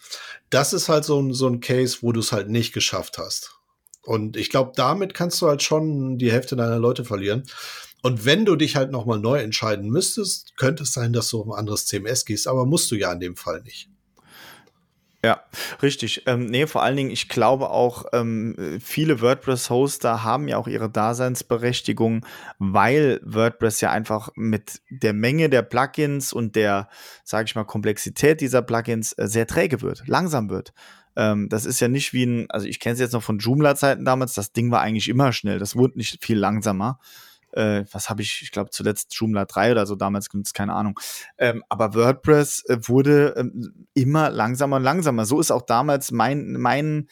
S1: das ist halt so ein, so ein Case, wo du es halt nicht geschafft hast. Und ich glaube, damit kannst du halt schon die Hälfte deiner Leute verlieren. Und wenn du dich halt nochmal neu entscheiden müsstest, könnte es sein, dass du auf ein anderes CMS gehst, aber musst du ja in dem Fall nicht.
S2: Ja, richtig. Ähm, nee, vor allen Dingen, ich glaube auch, ähm, viele WordPress-Hoster haben ja auch ihre Daseinsberechtigung, weil WordPress ja einfach mit der Menge der Plugins und der, sage ich mal, Komplexität dieser Plugins äh, sehr träge wird, langsam wird. Ähm, das ist ja nicht wie ein, also ich kenne es jetzt noch von Joomla-Zeiten damals, das Ding war eigentlich immer schnell, das wurde nicht viel langsamer äh, was habe ich, ich glaube zuletzt Joomla 3 oder so damals genutzt, keine Ahnung. Ähm, aber WordPress äh, wurde ähm, immer langsamer und langsamer. So ist auch damals mein, mein,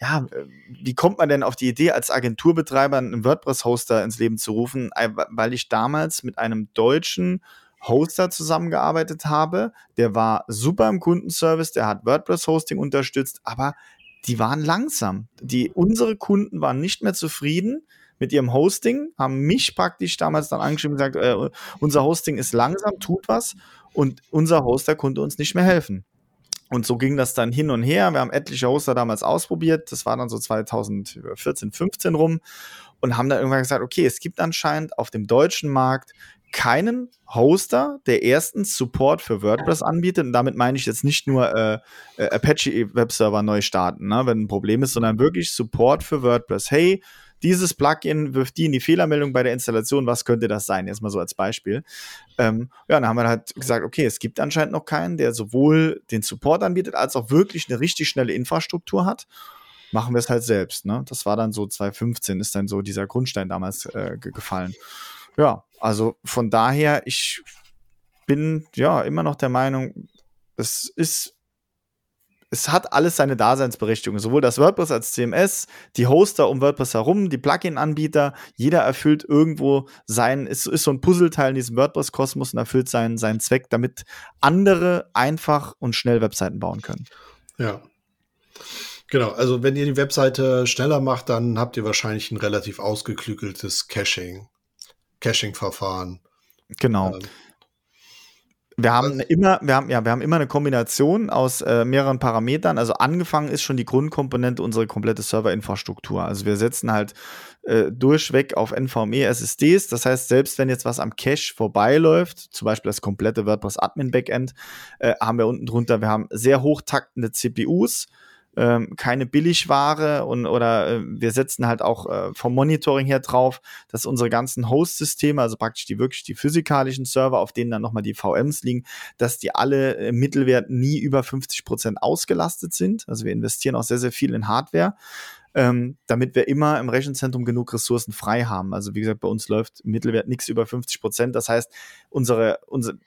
S2: ja, äh, wie kommt man denn auf die Idee, als Agenturbetreiber einen WordPress-Hoster ins Leben zu rufen? Weil ich damals mit einem deutschen Hoster zusammengearbeitet habe. Der war super im Kundenservice, der hat WordPress-Hosting unterstützt, aber die waren langsam. Die, unsere Kunden waren nicht mehr zufrieden mit ihrem Hosting, haben mich praktisch damals dann angeschrieben und gesagt, äh, unser Hosting ist langsam, tut was und unser Hoster konnte uns nicht mehr helfen. Und so ging das dann hin und her. Wir haben etliche Hoster damals ausprobiert. Das war dann so 2014, 15 rum und haben dann irgendwann gesagt, okay, es gibt anscheinend auf dem deutschen Markt keinen Hoster, der erstens Support für WordPress anbietet. Und damit meine ich jetzt nicht nur äh, äh Apache Webserver neu starten, ne, wenn ein Problem ist, sondern wirklich Support für WordPress. Hey, dieses Plugin wirft die in die Fehlermeldung bei der Installation, was könnte das sein? Erstmal so als Beispiel. Ähm, ja, dann haben wir halt gesagt, okay, es gibt anscheinend noch keinen, der sowohl den Support anbietet, als auch wirklich eine richtig schnelle Infrastruktur hat. Machen wir es halt selbst. Ne? Das war dann so 2015, ist dann so dieser Grundstein damals äh, gefallen. Ja, also von daher, ich bin ja immer noch der Meinung, es ist es hat alles seine Daseinsberechtigung. Sowohl das WordPress als CMS, die Hoster um WordPress herum, die Plugin-Anbieter. Jeder erfüllt irgendwo sein, ist, ist so ein Puzzleteil in diesem WordPress-Kosmos und erfüllt seinen, seinen Zweck, damit andere einfach und schnell Webseiten bauen können.
S1: Ja. Genau, also wenn ihr die Webseite schneller macht, dann habt ihr wahrscheinlich ein relativ ausgeklügeltes Caching, Caching-Verfahren.
S2: Genau. Ähm, wir haben immer, wir haben, ja, wir haben immer eine Kombination aus äh, mehreren Parametern. Also angefangen ist schon die Grundkomponente unsere komplette Serverinfrastruktur. Also wir setzen halt äh, durchweg auf NVMe SSDs. Das heißt, selbst wenn jetzt was am Cache vorbeiläuft, zum Beispiel das komplette WordPress Admin Backend, äh, haben wir unten drunter, wir haben sehr hochtaktende CPUs ähm, keine Billigware und oder äh, wir setzen halt auch äh, vom Monitoring her drauf, dass unsere ganzen Host-Systeme, also praktisch die wirklich die physikalischen Server, auf denen dann nochmal die VMs liegen, dass die alle im Mittelwert nie über 50 Prozent ausgelastet sind. Also wir investieren auch sehr, sehr viel in Hardware. Ähm, damit wir immer im Rechenzentrum genug Ressourcen frei haben. Also wie gesagt, bei uns läuft im Mittelwert nichts über 50 Prozent. Das heißt, unsere, unsere,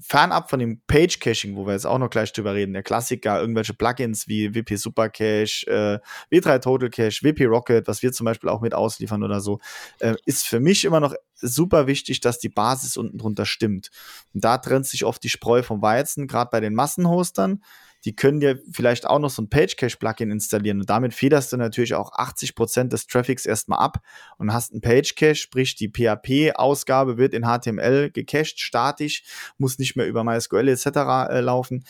S2: fernab von dem Page Caching, wo wir jetzt auch noch gleich drüber reden, der Klassiker, irgendwelche Plugins wie WP Super Cache, äh, W3 Total Cache, WP Rocket, was wir zum Beispiel auch mit ausliefern oder so, äh, ist für mich immer noch super wichtig, dass die Basis unten drunter stimmt. Und da trennt sich oft die Spreu vom Weizen, gerade bei den Massenhostern die können dir vielleicht auch noch so ein Page Cache Plugin installieren und damit federst du natürlich auch 80 Prozent des Traffics erstmal ab und hast ein Page Cache, sprich die PHP-Ausgabe wird in HTML gecached, statisch, muss nicht mehr über MySQL etc. Äh, laufen.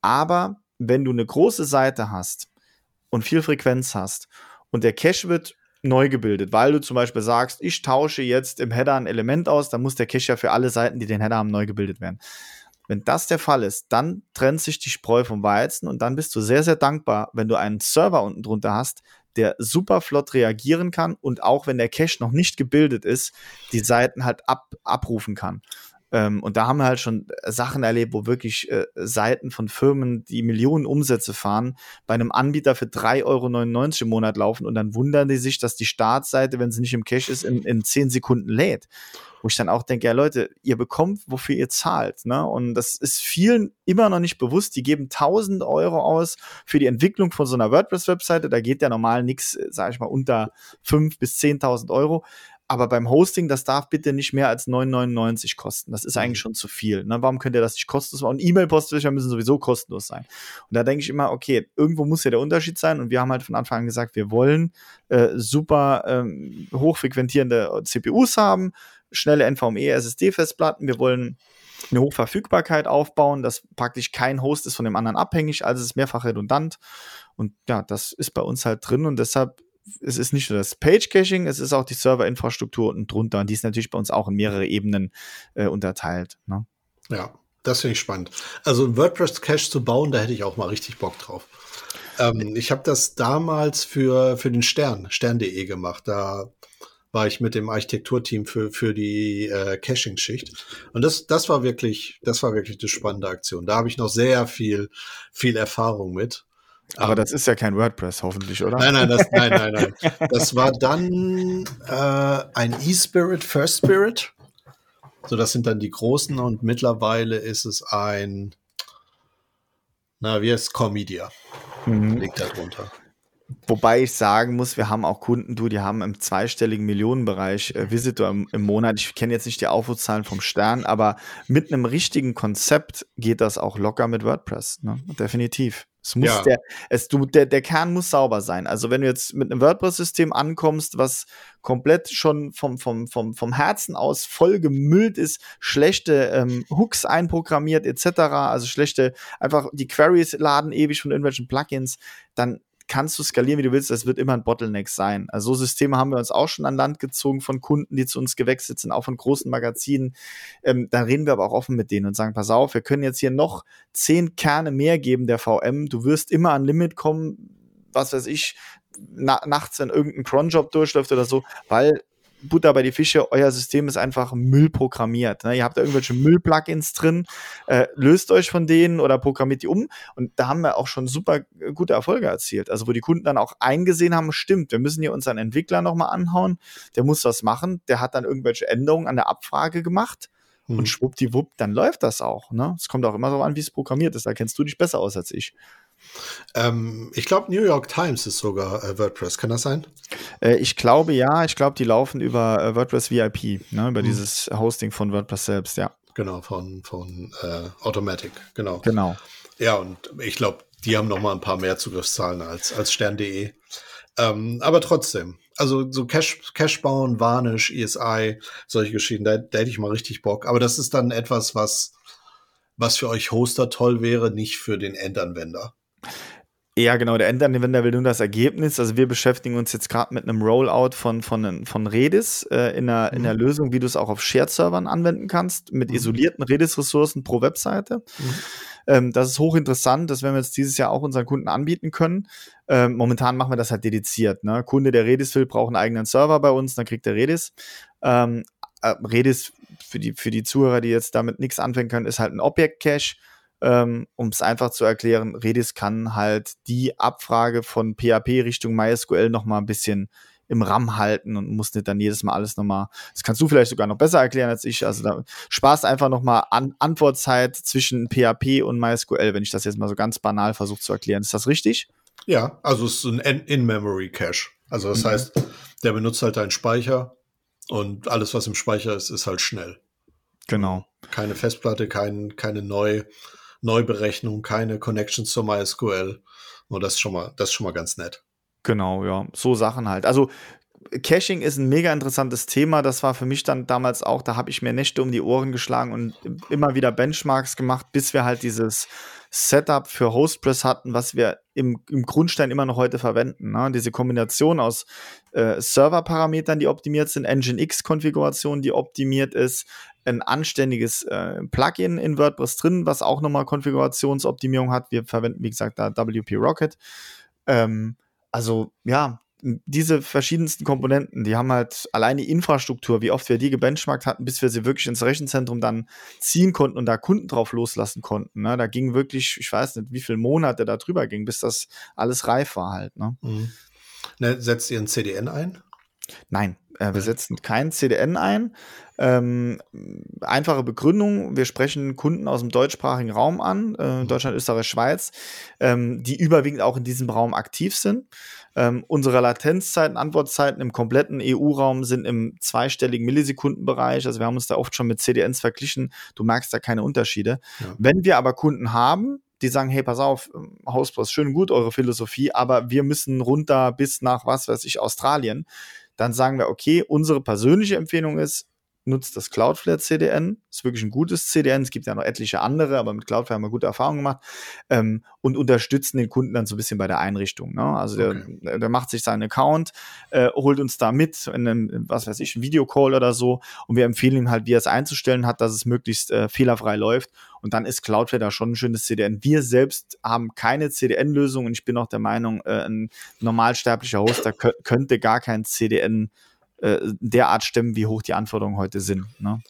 S2: Aber wenn du eine große Seite hast und viel Frequenz hast und der Cache wird neu gebildet, weil du zum Beispiel sagst, ich tausche jetzt im Header ein Element aus, dann muss der Cache ja für alle Seiten, die den Header haben, neu gebildet werden. Wenn das der Fall ist, dann trennt sich die Spreu vom Weizen und dann bist du sehr, sehr dankbar, wenn du einen Server unten drunter hast, der super flott reagieren kann und auch wenn der Cache noch nicht gebildet ist, die Seiten halt ab, abrufen kann. Ähm, und da haben wir halt schon Sachen erlebt, wo wirklich äh, Seiten von Firmen, die Millionen Umsätze fahren, bei einem Anbieter für 3,99 Euro im Monat laufen und dann wundern die sich, dass die Startseite, wenn sie nicht im Cache ist, in, in 10 Sekunden lädt. Wo ich dann auch denke, ja Leute, ihr bekommt, wofür ihr zahlt. Ne? Und das ist vielen immer noch nicht bewusst. Die geben 1000 Euro aus für die Entwicklung von so einer WordPress-Webseite. Da geht ja normal nichts, äh, sage ich mal, unter 5.000 bis 10.000 Euro. Aber beim Hosting, das darf bitte nicht mehr als 9,99 kosten. Das ist eigentlich mhm. schon zu viel. Ne? Warum könnt ihr das nicht kostenlos machen? Und E-Mail-Postfächer müssen sowieso kostenlos sein. Und da denke ich immer, okay, irgendwo muss ja der Unterschied sein. Und wir haben halt von Anfang an gesagt, wir wollen äh, super ähm, hochfrequentierende CPUs haben, schnelle NVMe SSD-Festplatten. Wir wollen eine Hochverfügbarkeit aufbauen, dass praktisch kein Host ist von dem anderen abhängig, also es ist mehrfach redundant. Und ja, das ist bei uns halt drin und deshalb es ist nicht nur das Page-Caching, es ist auch die Serverinfrastruktur unten drunter. Und die ist natürlich bei uns auch in mehrere Ebenen äh, unterteilt. Ne?
S1: Ja, das finde ich spannend. Also ein WordPress-Cache zu bauen, da hätte ich auch mal richtig Bock drauf. Ähm, ich habe das damals für, für den Stern, stern.de gemacht. Da war ich mit dem Architekturteam für, für die äh, Caching-Schicht. Und das, das war wirklich, das war wirklich eine spannende Aktion. Da habe ich noch sehr viel, viel Erfahrung mit.
S2: Aber das ist ja kein WordPress, hoffentlich, oder?
S1: Nein, nein, das, nein, nein, nein. Das war dann äh, ein E-Spirit, First Spirit. So, das sind dann die großen und mittlerweile ist es ein, na, wie heißt Comedia? Mhm. Liegt da drunter.
S2: Wobei ich sagen muss, wir haben auch Kunden, du, die haben im zweistelligen Millionenbereich äh, Visitor im, im Monat. Ich kenne jetzt nicht die Aufrufzahlen vom Stern, aber mit einem richtigen Konzept geht das auch locker mit WordPress. Ne? Definitiv. Es muss ja. der, es, du, der, der Kern muss sauber sein. Also wenn du jetzt mit einem WordPress-System ankommst, was komplett schon vom, vom, vom, vom Herzen aus voll gemüllt ist, schlechte ähm, Hooks einprogrammiert etc., also schlechte, einfach die Queries laden ewig von irgendwelchen Plugins, dann kannst du skalieren, wie du willst, das wird immer ein Bottleneck sein. Also so Systeme haben wir uns auch schon an Land gezogen von Kunden, die zu uns gewechselt sind, auch von großen Magazinen. Ähm, da reden wir aber auch offen mit denen und sagen, pass auf, wir können jetzt hier noch zehn Kerne mehr geben der VM. Du wirst immer an Limit kommen, was weiß ich, na nachts, wenn irgendein Cronjob durchläuft oder so, weil Butter bei die Fische, euer System ist einfach Müll programmiert. Ne? Ihr habt da irgendwelche Müll-Plugins drin, äh, löst euch von denen oder programmiert die um. Und da haben wir auch schon super gute Erfolge erzielt. Also wo die Kunden dann auch eingesehen haben, stimmt, wir müssen hier unseren Entwickler nochmal anhauen, der muss was machen, der hat dann irgendwelche Änderungen an der Abfrage gemacht. Mhm. Und schwuppdiwupp, dann läuft das auch. Ne? Es kommt auch immer so an, wie es programmiert ist. Da kennst du dich besser aus als ich.
S1: Ähm, ich glaube, New York Times ist sogar äh, WordPress. Kann das sein?
S2: Äh, ich glaube ja. Ich glaube, die laufen über äh, WordPress VIP, ne? über hm. dieses Hosting von WordPress selbst, ja.
S1: Genau, von, von äh, Automatic, genau.
S2: Genau.
S1: Ja, und ich glaube, die haben noch mal ein paar mehr Zugriffszahlen als, als Stern.de. Ähm, aber trotzdem, also so Cash, Cash bauen, Varnish, ESI, solche Geschichten, da, da hätte ich mal richtig Bock. Aber das ist dann etwas, was, was für euch Hoster toll wäre, nicht für den Endanwender.
S2: Ja, genau, der Endanwender will nur das Ergebnis. Also wir beschäftigen uns jetzt gerade mit einem Rollout von, von, von Redis äh, in, einer, mhm. in einer Lösung, wie du es auch auf Shared-Servern anwenden kannst, mit mhm. isolierten Redis-Ressourcen pro Webseite. Mhm. Ähm, das ist hochinteressant, das werden wir jetzt dieses Jahr auch unseren Kunden anbieten können. Ähm, momentan machen wir das halt dediziert. Ne? Kunde, der Redis will, braucht einen eigenen Server bei uns, dann kriegt er Redis. Ähm, äh, Redis, für die, für die Zuhörer, die jetzt damit nichts anfangen können, ist halt ein Objekt-Cache ähm, um es einfach zu erklären, Redis kann halt die Abfrage von PHP Richtung MySQL noch mal ein bisschen im RAM halten und muss nicht dann jedes Mal alles nochmal, das kannst du vielleicht sogar noch besser erklären als ich, also da sparst einfach nochmal an Antwortzeit zwischen PHP und MySQL, wenn ich das jetzt mal so ganz banal versuche zu erklären. Ist das richtig?
S1: Ja, also es ist ein In-Memory-Cache. Also das mhm. heißt, der benutzt halt deinen Speicher und alles, was im Speicher ist, ist halt schnell.
S2: Genau.
S1: Keine Festplatte, kein, keine neu, Neuberechnung, keine Connections zur MySQL. Und das ist schon mal, das ist schon mal ganz nett.
S2: Genau, ja. So Sachen halt. Also Caching ist ein mega interessantes Thema. Das war für mich dann damals auch, da habe ich mir Nächte um die Ohren geschlagen und immer wieder Benchmarks gemacht, bis wir halt dieses Setup für Hostpress hatten, was wir im, im Grundstein immer noch heute verwenden. Ne? Diese Kombination aus äh, Serverparametern, die optimiert sind, Nginx-Konfiguration, die optimiert ist, ein anständiges äh, Plugin in WordPress drin, was auch nochmal Konfigurationsoptimierung hat. Wir verwenden, wie gesagt, da WP Rocket. Ähm, also ja, diese verschiedensten Komponenten, die haben halt allein die Infrastruktur, wie oft wir die gebenchmarkt hatten, bis wir sie wirklich ins Rechenzentrum dann ziehen konnten und da Kunden drauf loslassen konnten. Ne? Da ging wirklich, ich weiß nicht, wie viele Monate da drüber ging, bis das alles reif war halt. Ne? Mhm.
S1: Ne, setzt ihr ein CDN ein?
S2: Nein, äh, wir setzen kein CDN ein. Ähm, einfache Begründung, wir sprechen Kunden aus dem deutschsprachigen Raum an, äh, mhm. Deutschland, Österreich, Schweiz, ähm, die überwiegend auch in diesem Raum aktiv sind. Ähm, unsere Latenzzeiten, Antwortzeiten im kompletten EU-Raum sind im zweistelligen Millisekundenbereich. Also wir haben uns da oft schon mit CDNs verglichen. Du merkst da keine Unterschiede. Ja. Wenn wir aber Kunden haben, die sagen, hey, pass auf, Hausboss, schön gut eure Philosophie, aber wir müssen runter bis nach, was weiß ich, Australien. Dann sagen wir, okay, unsere persönliche Empfehlung ist, nutzt das Cloudflare CDN. Ist wirklich ein gutes CDN. Es gibt ja noch etliche andere, aber mit Cloudflare haben wir gute Erfahrungen gemacht. Ähm, und unterstützen den Kunden dann so ein bisschen bei der Einrichtung. Ne? Also der, okay. der, macht sich seinen Account, äh, holt uns da mit in einem, was weiß ich, ein Videocall oder so. Und wir empfehlen ihm halt, wie er es einzustellen hat, dass es möglichst äh, fehlerfrei läuft. Und dann ist Cloudflare da schon ein schönes CDN. Wir selbst haben keine CDN-Lösung und ich bin auch der Meinung, äh, ein normalsterblicher Hoster könnte gar kein CDN äh, derart stemmen, wie hoch die Anforderungen heute sind. Ne?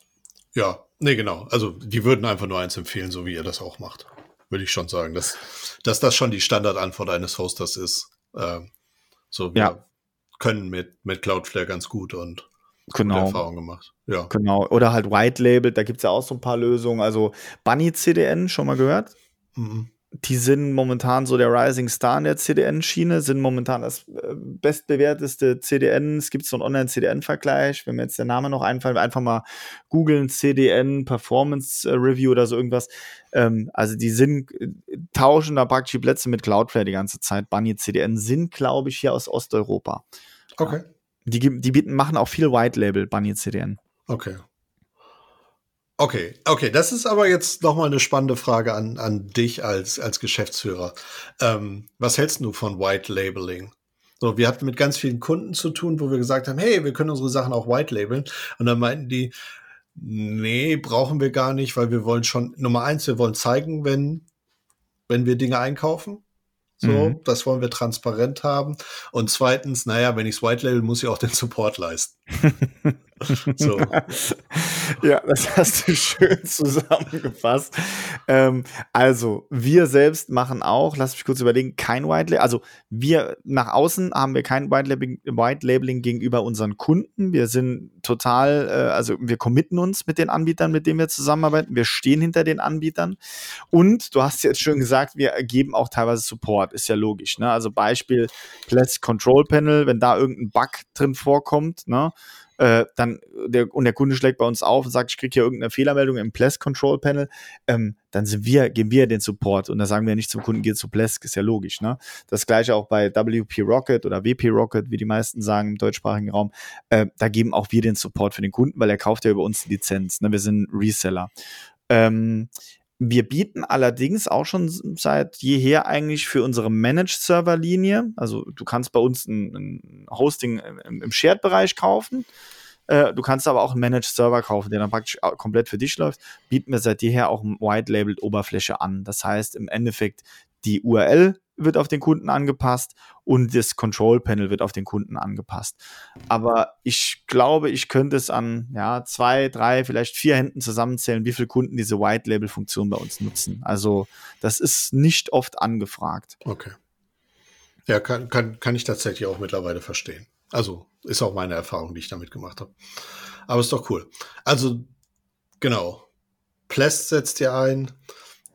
S1: Ja, nee, genau. Also die würden einfach nur eins empfehlen, so wie ihr das auch macht. Würde ich schon sagen, dass, dass das schon die Standardantwort eines Hosters ist. Ähm, so, wir ja. können mit, mit Cloudflare ganz gut und
S2: genau.
S1: gute Erfahrungen gemacht. Ja.
S2: Genau. Oder halt White Label, da gibt es ja auch so ein paar Lösungen. Also Bunny CDN, schon mal gehört? Mhm die sind momentan so der Rising Star in der CDN-Schiene, sind momentan das äh, bestbewerteste CDN. Es gibt so einen Online-CDN-Vergleich. Wenn mir jetzt der Name noch einfällt, einfach mal googeln CDN Performance äh, Review oder so irgendwas. Ähm, also die sind, äh, tauschen da praktisch die Plätze mit Cloudflare die ganze Zeit. Bunny CDN sind, glaube ich, hier aus Osteuropa.
S1: Okay.
S2: Die, die bieten, machen auch viel White Label Bunny CDN.
S1: Okay. Okay, okay, das ist aber jetzt nochmal eine spannende Frage an, an dich als, als Geschäftsführer. Ähm, was hältst du von White Labeling? So, wir hatten mit ganz vielen Kunden zu tun, wo wir gesagt haben, hey, wir können unsere Sachen auch white labeln. Und dann meinten die, nee, brauchen wir gar nicht, weil wir wollen schon, Nummer eins, wir wollen zeigen, wenn, wenn wir Dinge einkaufen. So, mhm. das wollen wir transparent haben. Und zweitens, naja, wenn ich es white label, muss ich auch den Support leisten.
S2: So. ja, das hast du schön zusammengefasst. Ähm, also, wir selbst machen auch, lass mich kurz überlegen, kein White Label. Also, wir nach außen haben wir kein White Labeling, White Labeling gegenüber unseren Kunden. Wir sind total, äh, also wir committen uns mit den Anbietern, mit denen wir zusammenarbeiten. Wir stehen hinter den Anbietern. Und du hast jetzt schon gesagt, wir geben auch teilweise Support. Ist ja logisch. Ne? Also, Beispiel Plastic Control Panel, wenn da irgendein Bug drin vorkommt, ne? Äh, dann der, und der Kunde schlägt bei uns auf und sagt, ich kriege hier irgendeine Fehlermeldung im Plesk Control Panel, ähm, dann sind wir, geben wir den Support und da sagen wir nicht zum Kunden, geht zu Plesk, ist ja logisch. Ne? Das gleiche auch bei WP Rocket oder WP Rocket, wie die meisten sagen im deutschsprachigen Raum. Äh, da geben auch wir den Support für den Kunden, weil er kauft ja über uns die Lizenz. Ne? Wir sind Reseller. Ähm, wir bieten allerdings auch schon seit jeher eigentlich für unsere Managed-Server-Linie, also du kannst bei uns ein, ein Hosting im, im Shared-Bereich kaufen, äh, du kannst aber auch einen Managed-Server kaufen, der dann praktisch komplett für dich läuft, bieten wir seit jeher auch eine White-Labeled-Oberfläche an. Das heißt im Endeffekt, die URL wird auf den Kunden angepasst und das Control Panel wird auf den Kunden angepasst. Aber ich glaube, ich könnte es an ja, zwei, drei, vielleicht vier Händen zusammenzählen, wie viele Kunden diese White Label Funktion bei uns nutzen. Also das ist nicht oft angefragt.
S1: Okay. Ja, kann, kann, kann ich tatsächlich auch mittlerweile verstehen. Also ist auch meine Erfahrung, die ich damit gemacht habe. Aber ist doch cool. Also genau. Plest setzt ihr ein.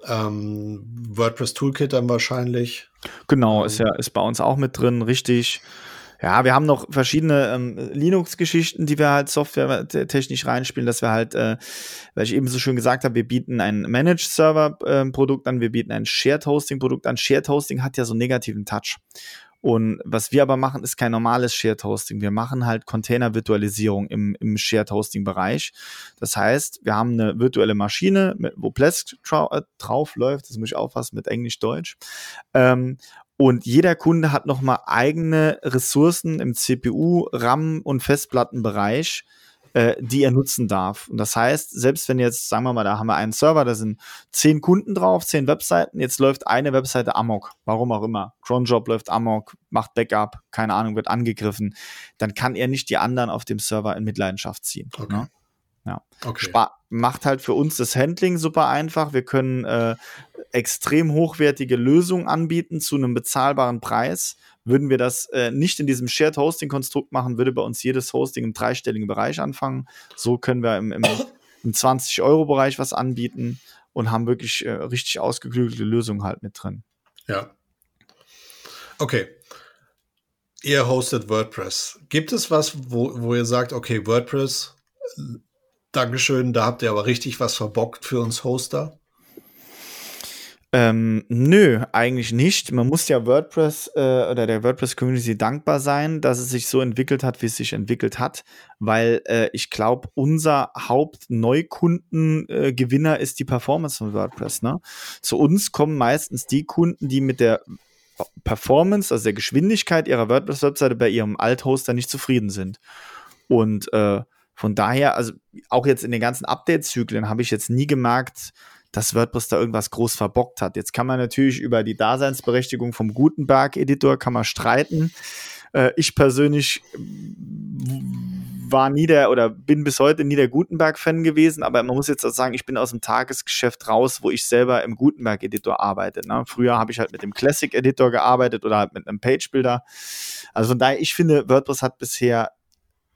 S1: Ähm, WordPress Toolkit dann wahrscheinlich.
S2: Genau, ist ja ist bei uns auch mit drin, richtig. Ja, wir haben noch verschiedene ähm, Linux-Geschichten, die wir halt softwaretechnisch reinspielen, dass wir halt, äh, weil ich eben so schön gesagt habe, wir bieten ein Managed-Server-Produkt ähm, an, wir bieten ein Shared-Hosting-Produkt an. Shared-Hosting hat ja so einen negativen Touch. Und was wir aber machen, ist kein normales Shared Hosting. Wir machen halt Container-Virtualisierung im, im Shared Hosting-Bereich. Das heißt, wir haben eine virtuelle Maschine, wo Plesk äh, drauf läuft. Das muss ich aufpassen mit Englisch-Deutsch. Ähm, und jeder Kunde hat nochmal eigene Ressourcen im CPU, RAM und Festplattenbereich, äh, die er nutzen darf. Und das heißt, selbst wenn jetzt, sagen wir mal, da haben wir einen Server, da sind zehn Kunden drauf, zehn Webseiten, jetzt läuft eine Webseite amok, warum auch immer. Cronjob läuft amok, macht Backup, keine Ahnung, wird angegriffen, dann kann er nicht die anderen auf dem Server in Mitleidenschaft ziehen. Okay. Ne? Ja. Okay. macht halt für uns das Handling super einfach. Wir können äh, extrem hochwertige Lösungen anbieten zu einem bezahlbaren Preis. Würden wir das äh, nicht in diesem Shared Hosting Konstrukt machen, würde bei uns jedes Hosting im dreistelligen Bereich anfangen. So können wir im, im, im 20 Euro Bereich was anbieten und haben wirklich äh, richtig ausgeklügelte Lösungen halt mit drin.
S1: Ja. Okay. Ihr hostet WordPress. Gibt es was, wo, wo ihr sagt, okay, WordPress, Dankeschön, da habt ihr aber richtig was verbockt für uns Hoster?
S2: Ähm, nö, eigentlich nicht. Man muss ja WordPress äh, oder der WordPress-Community dankbar sein, dass es sich so entwickelt hat, wie es sich entwickelt hat, weil äh, ich glaube, unser Hauptneukundengewinner äh, ist die Performance von WordPress. Ne? Zu uns kommen meistens die Kunden, die mit der Performance, also der Geschwindigkeit ihrer WordPress-Webseite bei ihrem Althoster nicht zufrieden sind. Und äh, von daher, also auch jetzt in den ganzen Update-Zyklen habe ich jetzt nie gemerkt, dass WordPress da irgendwas groß verbockt hat. Jetzt kann man natürlich über die Daseinsberechtigung vom Gutenberg-Editor kann man streiten. Äh, ich persönlich war nie der oder bin bis heute nie der Gutenberg-Fan gewesen, aber man muss jetzt auch sagen, ich bin aus dem Tagesgeschäft raus, wo ich selber im Gutenberg-Editor arbeite. Ne? Früher habe ich halt mit dem Classic-Editor gearbeitet oder halt mit einem Page-Builder. Also von daher, ich finde, WordPress hat bisher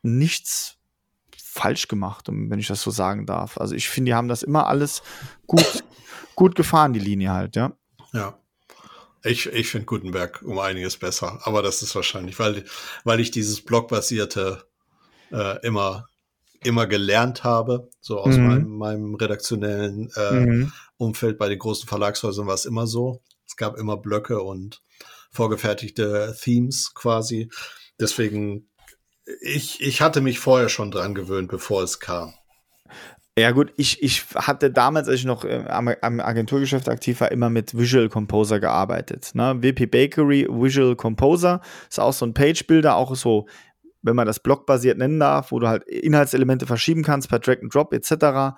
S2: nichts falsch gemacht, wenn ich das so sagen darf. Also ich finde, die haben das immer alles gut, gut gefahren, die Linie halt, ja.
S1: Ja. Ich, ich finde Gutenberg um einiges besser, aber das ist wahrscheinlich, weil, weil ich dieses Blogbasierte äh, immer, immer gelernt habe, so aus mhm. meinem, meinem redaktionellen äh, mhm. Umfeld bei den großen Verlagshäusern war es immer so. Es gab immer Blöcke und vorgefertigte Themes quasi. Deswegen ich, ich hatte mich vorher schon dran gewöhnt, bevor es kam.
S2: Ja gut, ich, ich hatte damals, als ich noch äh, am, am, Agenturgeschäft aktiv war, immer mit Visual Composer gearbeitet. Ne? WP Bakery Visual Composer ist auch so ein Page-Builder, auch so, wenn man das blockbasiert nennen darf, wo du halt Inhaltselemente verschieben kannst per Drag and Drop etc.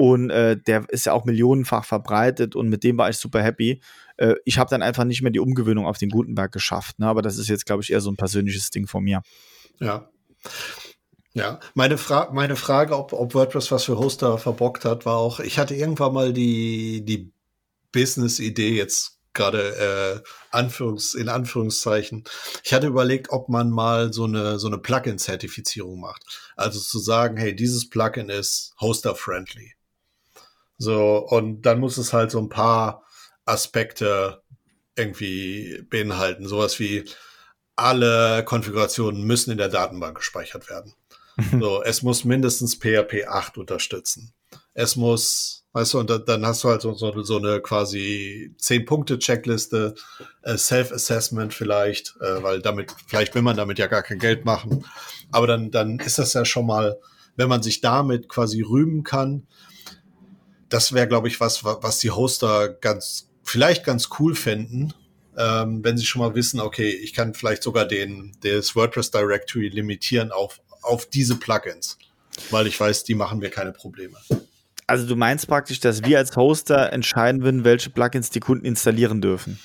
S2: Und äh, der ist ja auch millionenfach verbreitet und mit dem war ich super happy. Äh, ich habe dann einfach nicht mehr die Umgewöhnung auf den Gutenberg geschafft. Ne? Aber das ist jetzt, glaube ich, eher so ein persönliches Ding von mir.
S1: Ja. Ja, meine, Fra meine Frage, ob, ob WordPress was für Hoster verbockt hat, war auch, ich hatte irgendwann mal die, die Business-Idee, jetzt gerade äh, Anführungs, in Anführungszeichen. Ich hatte überlegt, ob man mal so eine, so eine Plugin-Zertifizierung macht. Also zu sagen, hey, dieses Plugin ist hoster-friendly. So, und dann muss es halt so ein paar Aspekte irgendwie beinhalten. Sowas wie alle Konfigurationen müssen in der Datenbank gespeichert werden. So, es muss mindestens PHP 8 unterstützen. Es muss, weißt du, und dann hast du halt so, so, so eine quasi 10-Punkte-Checkliste, äh, Self-Assessment vielleicht, äh, weil damit, vielleicht will man damit ja gar kein Geld machen. Aber dann, dann ist das ja schon mal, wenn man sich damit quasi rühmen kann, das wäre, glaube ich, was, was die Hoster ganz, vielleicht ganz cool finden, ähm, wenn sie schon mal wissen, okay, ich kann vielleicht sogar den, das WordPress Directory limitieren auf, auf diese Plugins, weil ich weiß, die machen mir keine Probleme.
S2: Also du meinst praktisch, dass wir als Hoster entscheiden würden, welche Plugins die Kunden installieren dürfen?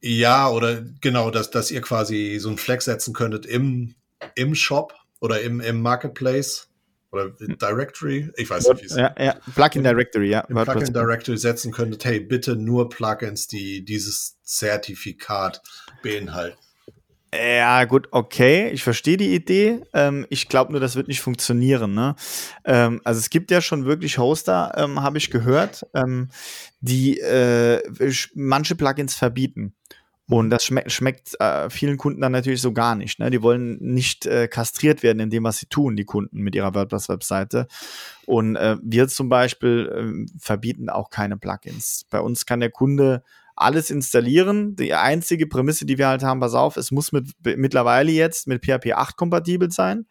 S1: Ja, oder genau, dass, dass ihr quasi so einen Flag setzen könntet im, im Shop oder im, im Marketplace oder Directory, ich weiß nicht, wie es
S2: ja, ja, Plugin Directory, ja.
S1: Im Plugin Directory setzen könntet, hey, bitte nur Plugins, die dieses Zertifikat beinhalten.
S2: Ja, gut, okay, ich verstehe die Idee. Ähm, ich glaube nur, das wird nicht funktionieren. Ne? Ähm, also es gibt ja schon wirklich Hoster, ähm, habe ich gehört, ähm, die äh, manche Plugins verbieten. Und das schmeckt, schmeckt äh, vielen Kunden dann natürlich so gar nicht. Ne? Die wollen nicht äh, kastriert werden in dem, was sie tun, die Kunden mit ihrer WordPress-Webseite. Und äh, wir zum Beispiel äh, verbieten auch keine Plugins. Bei uns kann der Kunde alles installieren. Die einzige Prämisse, die wir halt haben, pass auf, es muss mit, mittlerweile jetzt mit PHP 8 kompatibel sein.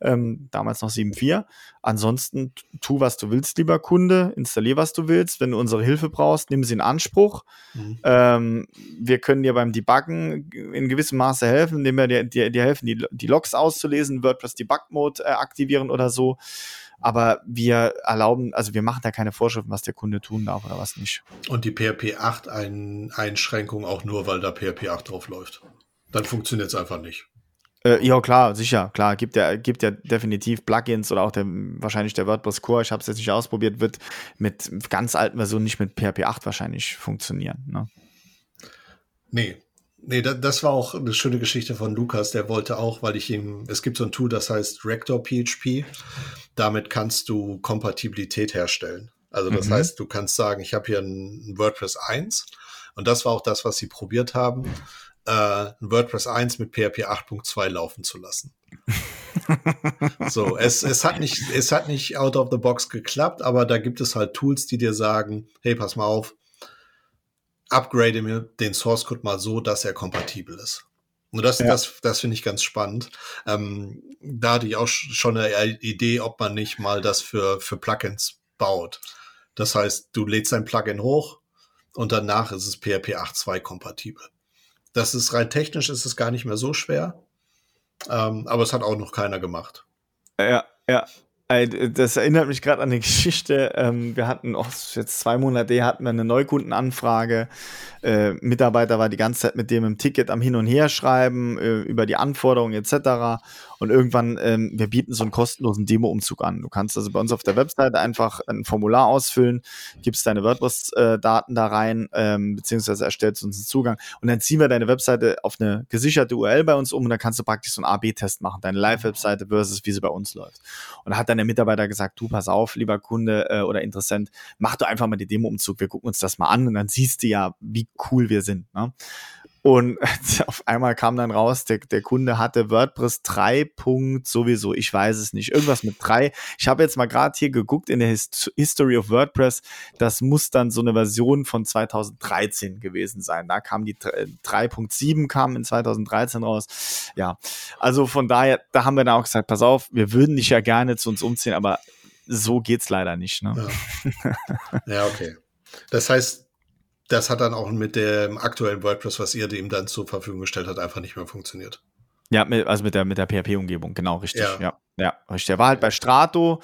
S2: Ähm, damals noch 7.4. Ansonsten tu, was du willst, lieber Kunde, installier, was du willst. Wenn du unsere Hilfe brauchst, nimm sie in Anspruch. Mhm. Ähm, wir können dir beim Debuggen in gewissem Maße helfen, indem wir dir, dir, dir helfen, die, die Logs auszulesen, WordPress Debug Mode äh, aktivieren oder so aber wir erlauben, also wir machen da keine Vorschriften, was der Kunde tun darf oder was nicht.
S1: Und die PHP 8 ein Einschränkung auch nur, weil da PHP 8 drauf läuft. Dann funktioniert es einfach nicht.
S2: Äh, ja, klar, sicher, klar. Gibt ja, gibt ja definitiv Plugins oder auch der, wahrscheinlich der WordPress Core, ich habe es jetzt nicht ausprobiert, wird mit ganz alten Versionen nicht mit PHP 8 wahrscheinlich funktionieren. Ne?
S1: Nee, Nee, da, das war auch eine schöne Geschichte von Lukas. Der wollte auch, weil ich ihm, es gibt so ein Tool, das heißt Rector PHP. Damit kannst du Kompatibilität herstellen. Also das mhm. heißt, du kannst sagen, ich habe hier ein WordPress 1 und das war auch das, was sie probiert haben, äh, ein WordPress 1 mit PHP 8.2 laufen zu lassen. so, es, es, hat nicht, es hat nicht out of the box geklappt, aber da gibt es halt Tools, die dir sagen, hey, pass mal auf, upgrade mir den Source Code mal so, dass er kompatibel ist. Und das, ja. das, das finde ich ganz spannend. Ähm, da hatte ich auch schon eine Idee, ob man nicht mal das für, für Plugins baut. Das heißt, du lädst dein Plugin hoch und danach ist es PHP 8.2 kompatibel. Das ist rein technisch ist es gar nicht mehr so schwer. Ähm, aber es hat auch noch keiner gemacht.
S2: Ja, ja. Das erinnert mich gerade an eine Geschichte. Ähm, wir hatten oh, jetzt zwei Monate hatten wir eine Neukundenanfrage. Äh, Mitarbeiter war die ganze Zeit mit dem im Ticket am Hin und Her schreiben äh, über die Anforderungen etc. Und irgendwann, ähm, wir bieten so einen kostenlosen Demo-Umzug an. Du kannst also bei uns auf der Webseite einfach ein Formular ausfüllen, gibst deine WordPress-Daten da rein, ähm, beziehungsweise erstellst uns einen Zugang und dann ziehen wir deine Webseite auf eine gesicherte URL bei uns um und dann kannst du praktisch so einen A-B-Test machen, deine Live-Webseite versus wie sie bei uns läuft. Und da hat dann der Mitarbeiter gesagt, du pass auf, lieber Kunde äh, oder Interessent, mach doch einfach mal den Demo-Umzug, wir gucken uns das mal an und dann siehst du ja, wie cool wir sind. Ne? Und auf einmal kam dann raus, der, der Kunde hatte WordPress 3. sowieso, ich weiß es nicht, irgendwas mit 3. Ich habe jetzt mal gerade hier geguckt in der Hist History of WordPress, das muss dann so eine Version von 2013 gewesen sein. Da kam die 3.7 kam in 2013 raus. Ja, also von daher, da haben wir dann auch gesagt, pass auf, wir würden dich ja gerne zu uns umziehen, aber so geht's leider nicht. Ne?
S1: Ja. ja, okay. Das heißt, das hat dann auch mit dem aktuellen WordPress, was ihr dem dann zur Verfügung gestellt hat, einfach nicht mehr funktioniert.
S2: Ja, mit, also mit der, mit der PHP-Umgebung, genau, richtig. Ja. ja. Ja, richtig. Der war halt bei Strato,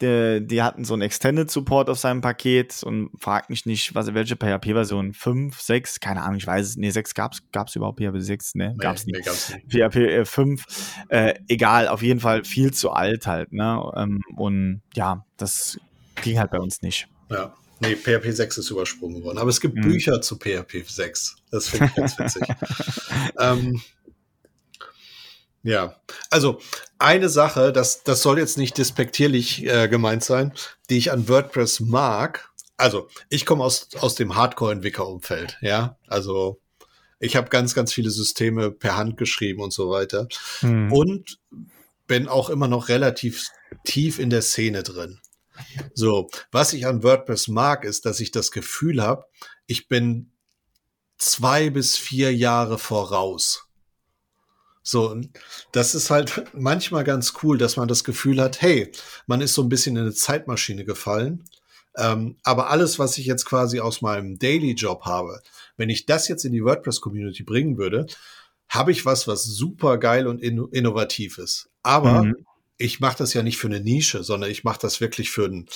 S2: der, die hatten so einen Extended Support auf seinem Paket und fragt mich nicht, was, welche PHP-Version? 5, 6, keine Ahnung, ich weiß es. Nee, 6 gab es überhaupt PHP 6? Ne, nee, gab's nicht. Nee, gab's nicht. PHP äh, 5, äh, egal, auf jeden Fall viel zu alt halt, ne? Ähm, und ja, das ging halt bei uns nicht.
S1: Ja. Nee, PHP 6 ist übersprungen worden. Aber es gibt mhm. Bücher zu PHP 6. Das finde ich ganz witzig. ähm, ja, also eine Sache, das, das soll jetzt nicht despektierlich äh, gemeint sein, die ich an WordPress mag. Also ich komme aus, aus dem Hardcore-Entwicklerumfeld, ja. Also ich habe ganz, ganz viele Systeme per Hand geschrieben und so weiter. Hm. Und bin auch immer noch relativ tief in der Szene drin. So, was ich an WordPress mag, ist, dass ich das Gefühl habe, ich bin zwei bis vier Jahre voraus. So, das ist halt manchmal ganz cool, dass man das Gefühl hat, hey, man ist so ein bisschen in eine Zeitmaschine gefallen. Ähm, aber alles, was ich jetzt quasi aus meinem Daily Job habe, wenn ich das jetzt in die WordPress Community bringen würde, habe ich was, was super geil und in innovativ ist. Aber mhm. Ich mache das ja nicht für eine Nische, sondern ich mache das wirklich für einen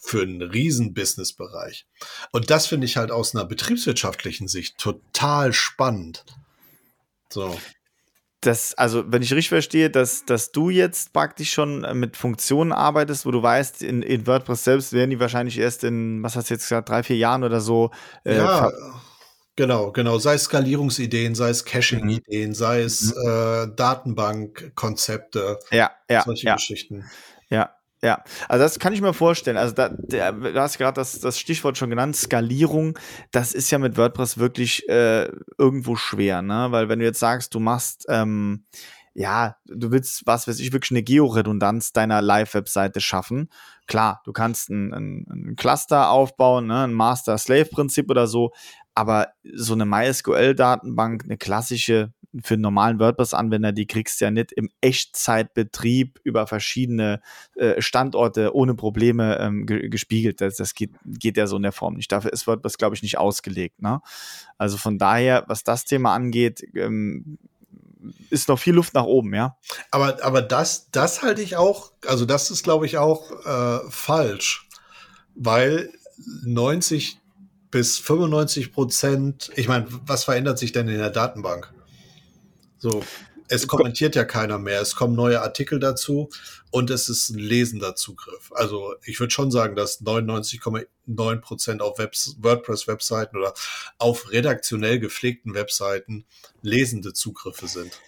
S1: für einen riesen Businessbereich. Und das finde ich halt aus einer betriebswirtschaftlichen Sicht total spannend.
S2: So das, also wenn ich richtig verstehe, dass, dass du jetzt praktisch schon äh, mit Funktionen arbeitest, wo du weißt, in, in WordPress selbst werden die wahrscheinlich erst in, was hast du jetzt gesagt, drei, vier Jahren oder so.
S1: Äh, ja, genau, genau. Sei es Skalierungsideen, sei es Caching-Ideen, sei es mhm. äh, Datenbankkonzepte.
S2: Ja, ja.
S1: Solche
S2: ja.
S1: Geschichten.
S2: Ja, ja, also das kann ich mir vorstellen. Also da, der, du hast gerade das, das Stichwort schon genannt, Skalierung. Das ist ja mit WordPress wirklich äh, irgendwo schwer, ne? Weil wenn du jetzt sagst, du machst ähm, ja, du willst, was weiß ich, wirklich eine Georedundanz deiner Live-Webseite schaffen. Klar, du kannst ein, ein, ein Cluster aufbauen, ne, ein Master-Slave-Prinzip oder so, aber so eine MySQL-Datenbank, eine klassische, für einen normalen WordPress-Anwender, die kriegst du ja nicht im Echtzeitbetrieb über verschiedene äh, Standorte ohne Probleme ähm, ge gespiegelt. Das, das geht, geht ja so in der Form nicht. Dafür ist WordPress, glaube ich, nicht ausgelegt. Ne? Also von daher, was das Thema angeht, ähm, ist noch viel Luft nach oben, ja.
S1: Aber, aber das, das halte ich auch, also das ist, glaube ich, auch äh, falsch, weil 90 bis 95 Prozent, ich meine, was verändert sich denn in der Datenbank? So, es kommentiert ja keiner mehr, es kommen neue Artikel dazu und es ist ein lesender Zugriff. Also ich würde schon sagen, dass 99,9 Prozent auf WordPress-Webseiten oder auf redaktionell gepflegten Webseiten lesende Zugriffe sind.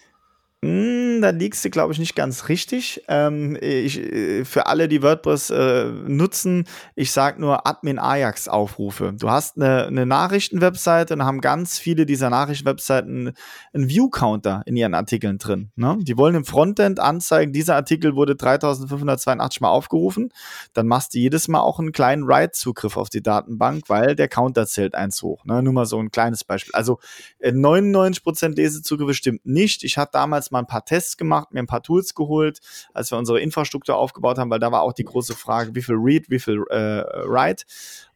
S2: Mm, da liegst du, glaube ich, nicht ganz richtig. Ähm, ich, äh, für alle, die WordPress äh, nutzen, ich sage nur Admin Ajax Aufrufe. Du hast eine, eine Nachrichtenwebseite und haben ganz viele dieser Nachrichtenwebseiten einen View-Counter in ihren Artikeln drin. Ne? Die wollen im Frontend anzeigen, dieser Artikel wurde 3582 Mal aufgerufen. Dann machst du jedes Mal auch einen kleinen Write-Zugriff auf die Datenbank, weil der Counter zählt eins hoch. Ne? Nur mal so ein kleines Beispiel. Also äh, 99% Lesezugriffe stimmt nicht. Ich hatte damals mal ein paar Tests gemacht, mir ein paar Tools geholt, als wir unsere Infrastruktur aufgebaut haben, weil da war auch die große Frage, wie viel Read, wie viel äh, Write.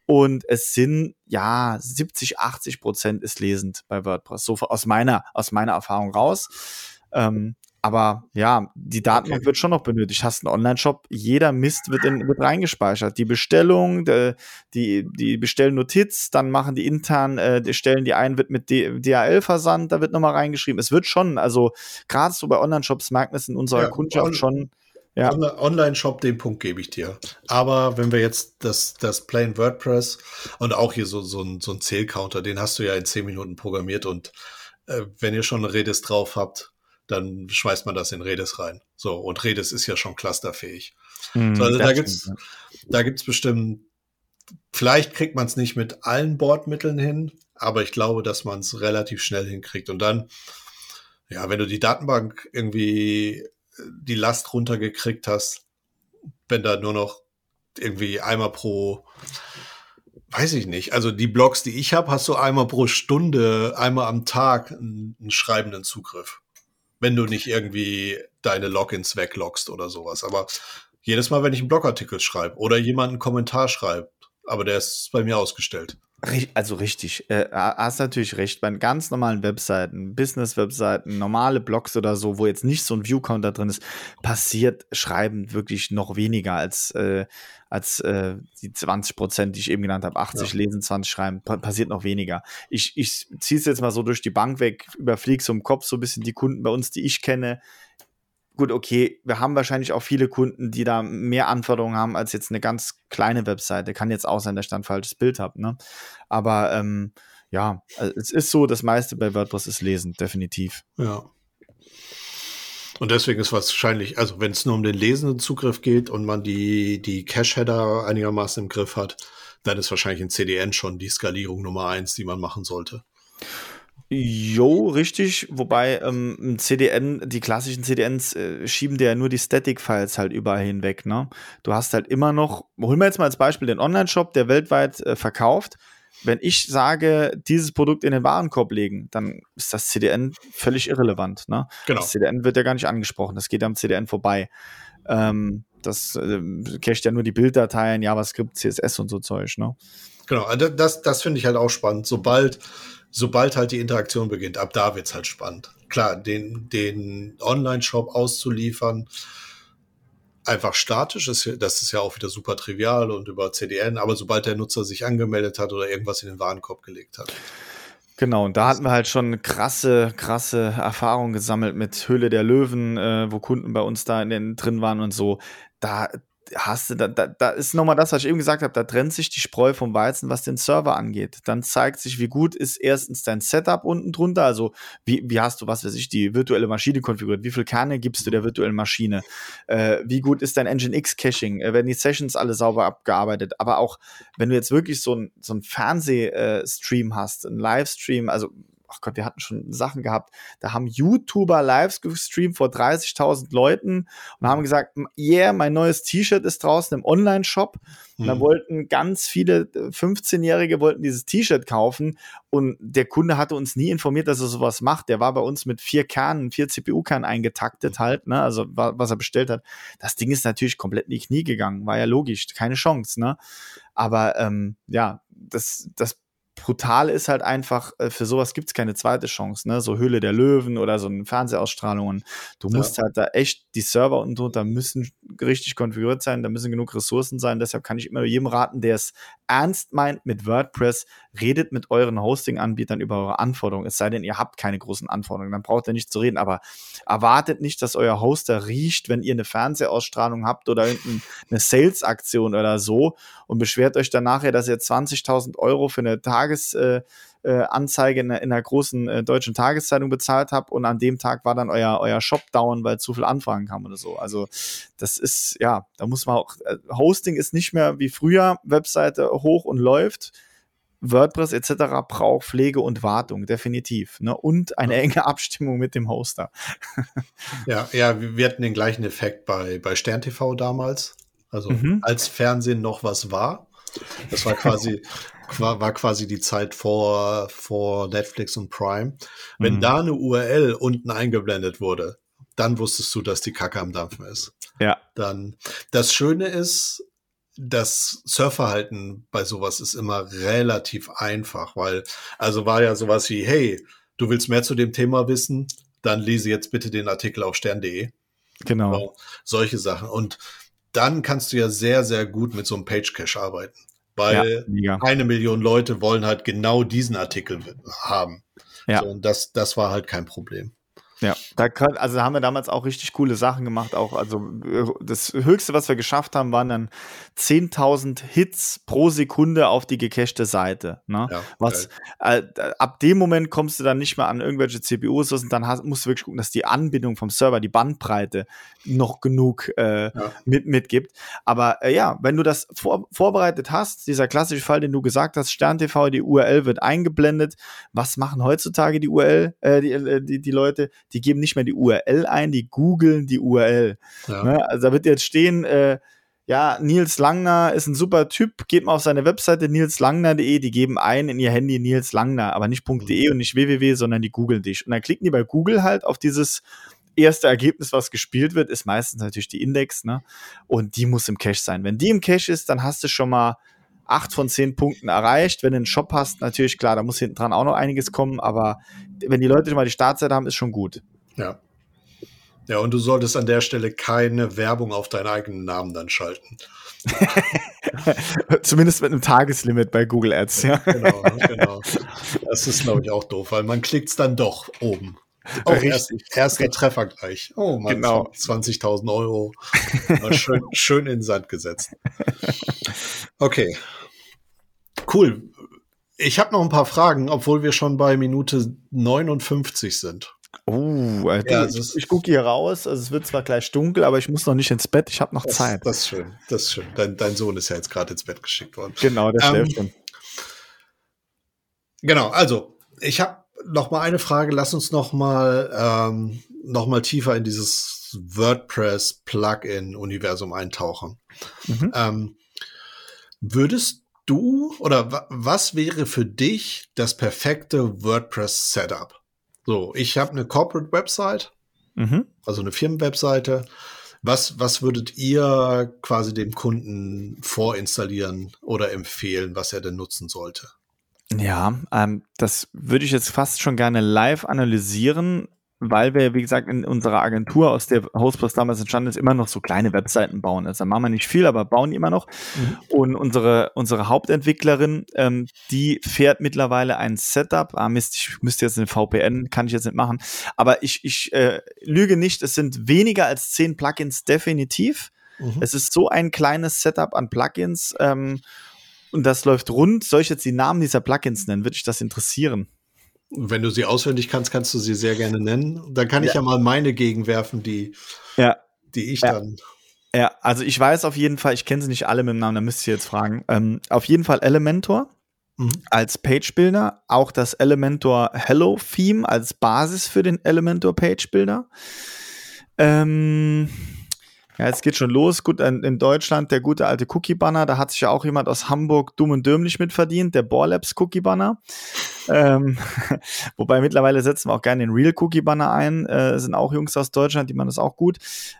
S2: Und es sind ja 70, 80 Prozent ist lesend bei WordPress. So aus meiner, aus meiner Erfahrung raus. Ähm, aber ja, die Datenbank okay. wird schon noch benötigt. Hast einen Online-Shop, jeder Mist wird, in, wird reingespeichert. Die Bestellung, die, die, die Bestellnotiz, dann machen die intern, äh, die stellen die ein, wird mit DHL-Versand, da wird nochmal reingeschrieben. Es wird schon, also gerade so bei Online-Shops merken wir es in unserer ja, Kundschaft on schon.
S1: Ja. Online-Shop, den Punkt gebe ich dir. Aber wenn wir jetzt das, das Plain WordPress und auch hier so, so ein, so ein Zählcounter, den hast du ja in zehn Minuten programmiert und äh, wenn ihr schon eine Redis drauf habt, dann schmeißt man das in Redis rein. So, und Redis ist ja schon clusterfähig. Mm, so, also da gibt's, stimmt, da gibt's bestimmt, vielleicht kriegt man es nicht mit allen Bordmitteln hin, aber ich glaube, dass man es relativ schnell hinkriegt. Und dann, ja, wenn du die Datenbank irgendwie äh, die Last runtergekriegt hast, wenn da nur noch irgendwie einmal pro, weiß ich nicht, also die Blogs, die ich habe, hast du einmal pro Stunde, einmal am Tag einen, einen schreibenden Zugriff wenn du nicht irgendwie deine Logins wegloggst oder sowas. Aber jedes Mal, wenn ich einen Blogartikel schreibe oder jemand einen Kommentar schreibt, aber der ist bei mir ausgestellt.
S2: Also richtig, äh, hast natürlich recht. Bei ganz normalen Webseiten, Business-Webseiten, normale Blogs oder so, wo jetzt nicht so ein View-Counter drin ist, passiert Schreiben wirklich noch weniger als, äh, als äh, die 20 Prozent, die ich eben genannt habe. 80 ja. lesen, 20 schreiben, pa passiert noch weniger. Ich, ich ziehe es jetzt mal so durch die Bank weg, überfliege so im Kopf so ein bisschen die Kunden bei uns, die ich kenne gut, okay, wir haben wahrscheinlich auch viele Kunden, die da mehr Anforderungen haben als jetzt eine ganz kleine Webseite. Kann jetzt auch sein, dass ich da ein falsches Bild habe, ne? Aber ähm, ja, äh, es ist so, das meiste bei WordPress ist lesen, definitiv.
S1: Ja. Und deswegen ist wahrscheinlich, also wenn es nur um den lesenden Zugriff geht und man die, die Cache-Header einigermaßen im Griff hat, dann ist wahrscheinlich ein CDN schon die Skalierung Nummer eins, die man machen sollte.
S2: Jo, richtig. Wobei ähm, CDN, die klassischen CDNs äh, schieben dir ja nur die Static-Files halt überall hinweg. Ne? Du hast halt immer noch, holen wir jetzt mal als Beispiel den Online-Shop, der weltweit äh, verkauft. Wenn ich sage, dieses Produkt in den Warenkorb legen, dann ist das CDN völlig irrelevant. Ne? Genau. Das CDN wird ja gar nicht angesprochen. Das geht am CDN vorbei. Ähm, das äh, cached ja nur die Bilddateien, JavaScript, CSS und so Zeug. Ne?
S1: Genau, also das, das finde ich halt auch spannend. Sobald sobald halt die Interaktion beginnt, ab da wird's halt spannend. Klar, den, den Online-Shop auszuliefern, einfach statisch ist, das ist ja auch wieder super trivial und über CDN, aber sobald der Nutzer sich angemeldet hat oder irgendwas in den Warenkorb gelegt hat.
S2: Genau, und da hatten wir halt schon krasse, krasse Erfahrungen gesammelt mit Höhle der Löwen, äh, wo Kunden bei uns da in drin waren und so. Da, hast du, da, da, da ist nochmal das, was ich eben gesagt habe, da trennt sich die Spreu vom Weizen, was den Server angeht. Dann zeigt sich, wie gut ist erstens dein Setup unten drunter, also wie, wie hast du, was weiß ich, die virtuelle Maschine konfiguriert, wie viel Kerne gibst du der virtuellen Maschine, äh, wie gut ist dein Nginx Caching, äh, werden die Sessions alle sauber abgearbeitet, aber auch, wenn du jetzt wirklich so ein, so ein Fernsehstream äh, hast, ein Livestream, also ach Gott, wir hatten schon Sachen gehabt, da haben YouTuber live gestreamt vor 30.000 Leuten und haben gesagt, yeah, mein neues T-Shirt ist draußen im Online-Shop. Und da mhm. wollten ganz viele 15-Jährige wollten dieses T-Shirt kaufen und der Kunde hatte uns nie informiert, dass er sowas macht. Der war bei uns mit vier Kernen, vier CPU-Kernen eingetaktet halt, ne, also was er bestellt hat. Das Ding ist natürlich komplett in die Knie gegangen, war ja logisch, keine Chance, ne. Aber ähm, ja, das, das brutal ist halt einfach, äh, für sowas gibt es keine zweite Chance, ne? So Höhle der Löwen oder so eine Fernsehausstrahlung. Du musst ja. halt da echt, die Server unten drunter müssen richtig konfiguriert sein, da müssen genug Ressourcen sein. Deshalb kann ich immer jedem raten, der es ernst meint mit WordPress, redet mit euren Hosting-Anbietern über eure Anforderungen. Es sei denn, ihr habt keine großen Anforderungen, dann braucht ihr nicht zu reden. Aber erwartet nicht, dass euer Hoster riecht, wenn ihr eine Fernsehausstrahlung habt oder eine Sales-Aktion oder so und beschwert euch dann nachher, dass ihr 20.000 Euro für eine Tagesanzeige äh, in, in, einer großen äh, deutschen Tageszeitung bezahlt habt und an dem Tag war dann euer, euer Shop down, weil zu viel Anfragen kamen oder so. Also das ist, ja, da muss man auch, äh, Hosting ist nicht mehr wie früher, Webseite hoch und läuft. WordPress etc. braucht Pflege und Wartung, definitiv. Ne? Und eine enge Abstimmung mit dem Hoster.
S1: ja, ja, wir hatten den gleichen Effekt bei, bei SternTV damals. Also mhm. als Fernsehen noch was war. Das war quasi, war quasi die Zeit vor, vor Netflix und Prime. Wenn mhm. da eine URL unten eingeblendet wurde, dann wusstest du, dass die Kacke am Dampfen ist.
S2: Ja.
S1: Dann, das Schöne ist, das Surfverhalten bei sowas ist immer relativ einfach, weil, also war ja sowas wie, hey, du willst mehr zu dem Thema wissen, dann lese jetzt bitte den Artikel auf stern.de.
S2: Genau.
S1: solche Sachen. Und dann kannst du ja sehr, sehr gut mit so einem Page Cache arbeiten. Weil ja, eine Million Leute wollen halt genau diesen Artikel haben. Ja. So, und das, das war halt kein Problem.
S2: Ja, da kann, also haben wir damals auch richtig coole Sachen gemacht. Auch, also das Höchste, was wir geschafft haben, waren dann 10.000 Hits pro Sekunde auf die gecachte Seite. Ne? Ja, was äh, ab dem Moment kommst du dann nicht mehr an irgendwelche CPUs und dann hast, musst du wirklich gucken, dass die Anbindung vom Server, die Bandbreite noch genug äh, ja. mit, mitgibt. Aber äh, ja, wenn du das vor, vorbereitet hast, dieser klassische Fall, den du gesagt hast, SternTV, die URL wird eingeblendet. Was machen heutzutage die URL, äh, die, äh, die, die Leute? die geben nicht mehr die URL ein, die googeln die URL. Ja. Ne? Also da wird jetzt stehen, äh, ja, Nils Langner ist ein super Typ, geht mal auf seine Webseite nilslangner.de, die geben ein in ihr Handy Nils Langner, aber nicht .de und nicht www, sondern die googeln dich. Und dann klicken die bei Google halt auf dieses erste Ergebnis, was gespielt wird, ist meistens natürlich die Index, ne? Und die muss im Cache sein. Wenn die im Cache ist, dann hast du schon mal acht von zehn Punkten erreicht. Wenn du einen Shop hast, natürlich klar, da muss hinten dran auch noch einiges kommen, aber wenn die Leute schon mal die Startseite haben, ist schon gut.
S1: Ja. Ja, und du solltest an der Stelle keine Werbung auf deinen eigenen Namen dann schalten.
S2: Zumindest mit einem Tageslimit bei Google Ads, ja. Genau, genau.
S1: Das ist, glaube ich, auch doof, weil man klickt es dann doch oben. Oh, erst, erster Treffer gleich. Oh Mann, genau. 20.000 Euro. schön, schön in den Sand gesetzt. Okay. Cool. Ich habe noch ein paar Fragen, obwohl wir schon bei Minute 59 sind.
S2: Oh, äh, ja, ich, ich gucke hier raus. Also es wird zwar gleich dunkel, aber ich muss noch nicht ins Bett. Ich habe noch
S1: das,
S2: Zeit.
S1: Das ist schön. Das ist schön. Dein, dein Sohn ist ja jetzt gerade ins Bett geschickt worden.
S2: Genau, der ähm, schläft schon.
S1: Genau. Also ich habe noch mal eine Frage. Lass uns noch mal ähm, noch mal tiefer in dieses WordPress Plugin Universum eintauchen. Mhm. Ähm, würdest du oder was wäre für dich das perfekte WordPress Setup? So, ich habe eine Corporate Website, mhm. also eine Firmenwebseite. Was, was würdet ihr quasi dem Kunden vorinstallieren oder empfehlen, was er denn nutzen sollte?
S2: Ja, ähm, das würde ich jetzt fast schon gerne live analysieren weil wir, wie gesagt, in unserer Agentur, aus der Hostplus damals entstanden ist, immer noch so kleine Webseiten bauen. Also da machen wir nicht viel, aber bauen die immer noch. Mhm. Und unsere, unsere Hauptentwicklerin, ähm, die fährt mittlerweile ein Setup. Ah, Mist, ich müsste jetzt eine VPN, kann ich jetzt nicht machen. Aber ich, ich äh, lüge nicht, es sind weniger als zehn Plugins definitiv. Mhm. Es ist so ein kleines Setup an Plugins. Ähm, und das läuft rund. Soll ich jetzt die Namen dieser Plugins nennen? Würde ich das interessieren?
S1: Wenn du sie auswendig kannst, kannst du sie sehr gerne nennen. Dann kann ich ja, ja mal meine gegenwerfen, die,
S2: ja.
S1: die ich ja. dann.
S2: Ja, also ich weiß auf jeden Fall, ich kenne sie nicht alle mit dem Namen, da müsst ihr jetzt fragen. Ähm, auf jeden Fall Elementor mhm. als Page-Builder, auch das Elementor Hello Theme als Basis für den Elementor Page-Builder. Ähm, ja, es geht schon los. Gut, in Deutschland der gute alte Cookie-Banner, da hat sich ja auch jemand aus Hamburg dumm und dämlich mitverdient, der Borlabs Cookie-Banner. ähm, wobei mittlerweile setzen wir auch gerne den Real Cookie Banner ein. Äh, sind auch Jungs aus Deutschland, die machen das auch gut.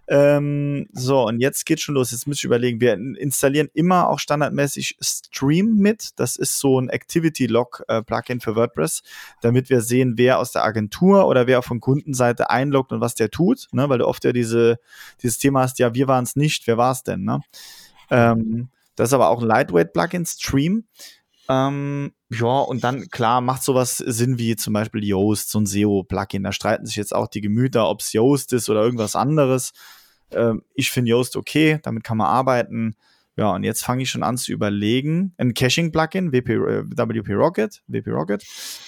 S2: Ähm, so, und jetzt geht schon los. Jetzt müsste ich überlegen, wir installieren immer auch standardmäßig Stream mit. Das ist so ein Activity Log äh, für WordPress, damit wir sehen, wer aus der Agentur oder wer von Kundenseite einloggt und was der tut. Ne? Weil du oft ja diese, dieses Thema hast, ja, wir waren es nicht, wer war es denn? Ne? Ähm, das ist aber auch ein Lightweight Plugin, Stream. Ähm, ja, und dann, klar, macht sowas Sinn wie zum Beispiel Yoast, so ein SEO-Plugin. Da streiten sich jetzt auch die Gemüter, ob es Yoast ist oder irgendwas anderes. Ähm, ich finde Yoast okay, damit kann man arbeiten. Ja, und jetzt fange ich schon an zu überlegen. Ein Caching-Plugin, WP, äh, WP Rocket, WP Rocket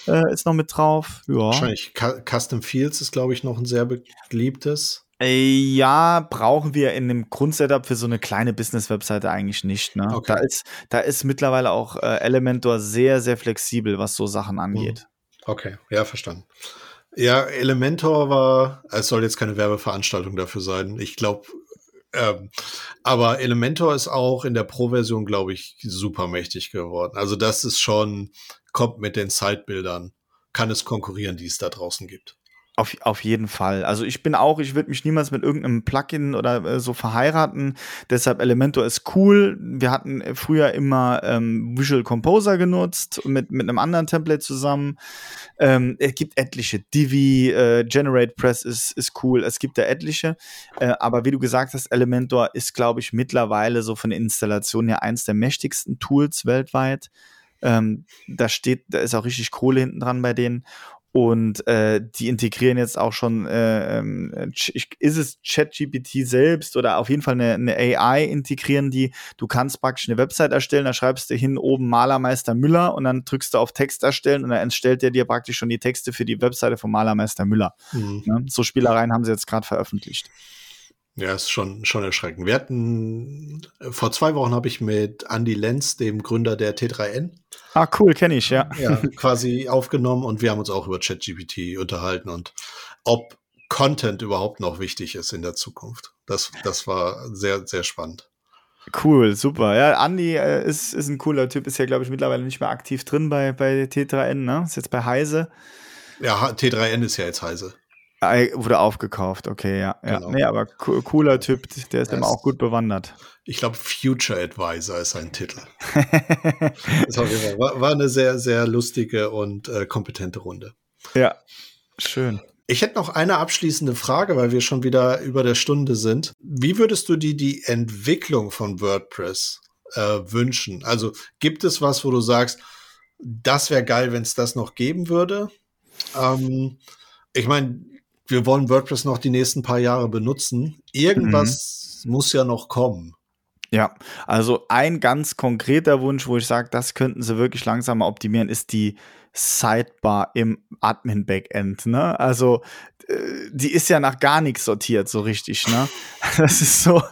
S2: äh, ist noch mit drauf. Ja.
S1: Wahrscheinlich Custom Fields ist, glaube ich, noch ein sehr beliebtes.
S2: Äh, ja, brauchen wir in dem Grundsetup für so eine kleine Business-Webseite eigentlich nicht. Ne? Okay. Da, ist, da ist mittlerweile auch äh, Elementor sehr, sehr flexibel, was so Sachen angeht.
S1: Hm. Okay, ja, verstanden. Ja, Elementor war, es soll jetzt keine Werbeveranstaltung dafür sein. Ich glaube, ähm, aber Elementor ist auch in der Pro-Version, glaube ich, super mächtig geworden. Also das ist schon, kommt mit den Sidebildern, kann es konkurrieren, die es da draußen gibt.
S2: Auf, auf jeden Fall. Also ich bin auch, ich würde mich niemals mit irgendeinem Plugin oder äh, so verheiraten. Deshalb Elementor ist cool. Wir hatten früher immer ähm, Visual Composer genutzt mit, mit einem anderen Template zusammen. Ähm, es gibt etliche. Divi, äh, Generate Press ist, ist cool. Es gibt da etliche. Äh, aber wie du gesagt hast, Elementor ist, glaube ich, mittlerweile so von der Installation her eins der mächtigsten Tools weltweit. Ähm, da steht, da ist auch richtig Kohle hinten dran bei denen. Und äh, die integrieren jetzt auch schon, äh, ähm, ist es ChatGPT selbst oder auf jeden Fall eine, eine, AI integrieren die. Du kannst praktisch eine Website erstellen, da schreibst du hin oben Malermeister Müller und dann drückst du auf Text erstellen und dann erstellt der dir praktisch schon die Texte für die Webseite von Malermeister Müller. Mhm. Ne? So Spielereien haben sie jetzt gerade veröffentlicht.
S1: Ja, ist schon, schon erschreckend. Wir hatten, vor zwei Wochen habe ich mit Andy Lenz, dem Gründer der T3N.
S2: Ah, cool, kenne ich, ja.
S1: Ja, quasi aufgenommen und wir haben uns auch über ChatGPT unterhalten und ob Content überhaupt noch wichtig ist in der Zukunft. Das, das war sehr, sehr spannend.
S2: Cool, super. Ja, Andy äh, ist, ist ein cooler Typ, ist ja, glaube ich, mittlerweile nicht mehr aktiv drin bei, bei T3N, ne? Ist jetzt bei Heise.
S1: Ja, T3N ist ja jetzt Heise.
S2: Wurde aufgekauft, okay, ja. ja. Genau. Nee, aber cooler Typ, der ist das immer auch gut bewandert.
S1: Ich glaube, Future Advisor ist sein Titel. war, war, eine sehr, sehr lustige und äh, kompetente Runde.
S2: Ja, schön.
S1: Ich hätte noch eine abschließende Frage, weil wir schon wieder über der Stunde sind. Wie würdest du dir die Entwicklung von WordPress äh, wünschen? Also gibt es was, wo du sagst, das wäre geil, wenn es das noch geben würde? Ähm, ich meine, wir wollen WordPress noch die nächsten paar Jahre benutzen. Irgendwas mhm. muss ja noch kommen.
S2: Ja, also ein ganz konkreter Wunsch, wo ich sage, das könnten sie wirklich langsam optimieren, ist die Sidebar im Admin-Backend. Ne? Also äh, die ist ja nach gar nichts sortiert, so richtig, ne? Das ist so.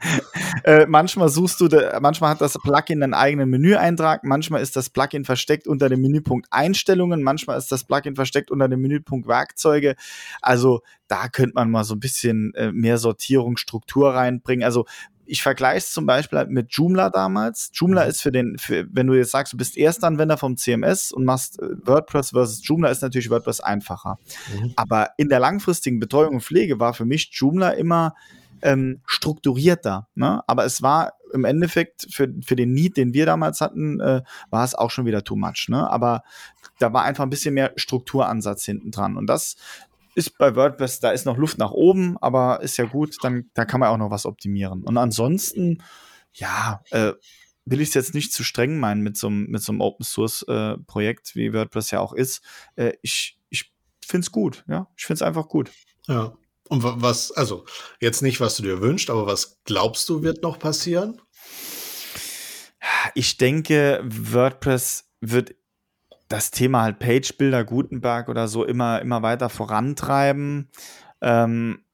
S2: äh, manchmal suchst du, manchmal hat das Plugin einen eigenen Menüeintrag, manchmal ist das Plugin versteckt unter dem Menüpunkt Einstellungen, manchmal ist das Plugin versteckt unter dem Menüpunkt Werkzeuge. Also da könnte man mal so ein bisschen äh, mehr Sortierung, Struktur reinbringen. Also ich vergleiche es zum Beispiel halt mit Joomla damals. Joomla mhm. ist für den, für, wenn du jetzt sagst, du bist Erstanwender vom CMS und machst äh, WordPress versus Joomla, ist natürlich WordPress einfacher. Mhm. Aber in der langfristigen Betreuung und Pflege war für mich Joomla immer ähm, strukturierter. Ne? Aber es war im Endeffekt für, für den Need, den wir damals hatten, äh, war es auch schon wieder too much. Ne? Aber da war einfach ein bisschen mehr Strukturansatz hinten dran. Und das ist bei WordPress, da ist noch Luft nach oben, aber ist ja gut, dann da kann man auch noch was optimieren. Und ansonsten, ja, äh, will ich es jetzt nicht zu streng meinen mit so, mit so einem Open Source äh, Projekt, wie WordPress ja auch ist. Äh, ich ich finde es gut, ja. Ich finde es einfach gut.
S1: Ja. Und was, also jetzt nicht, was du dir wünschst, aber was glaubst du, wird noch passieren?
S2: Ich denke, WordPress wird das Thema halt Page-Builder, Gutenberg oder so immer, immer weiter vorantreiben. Ähm,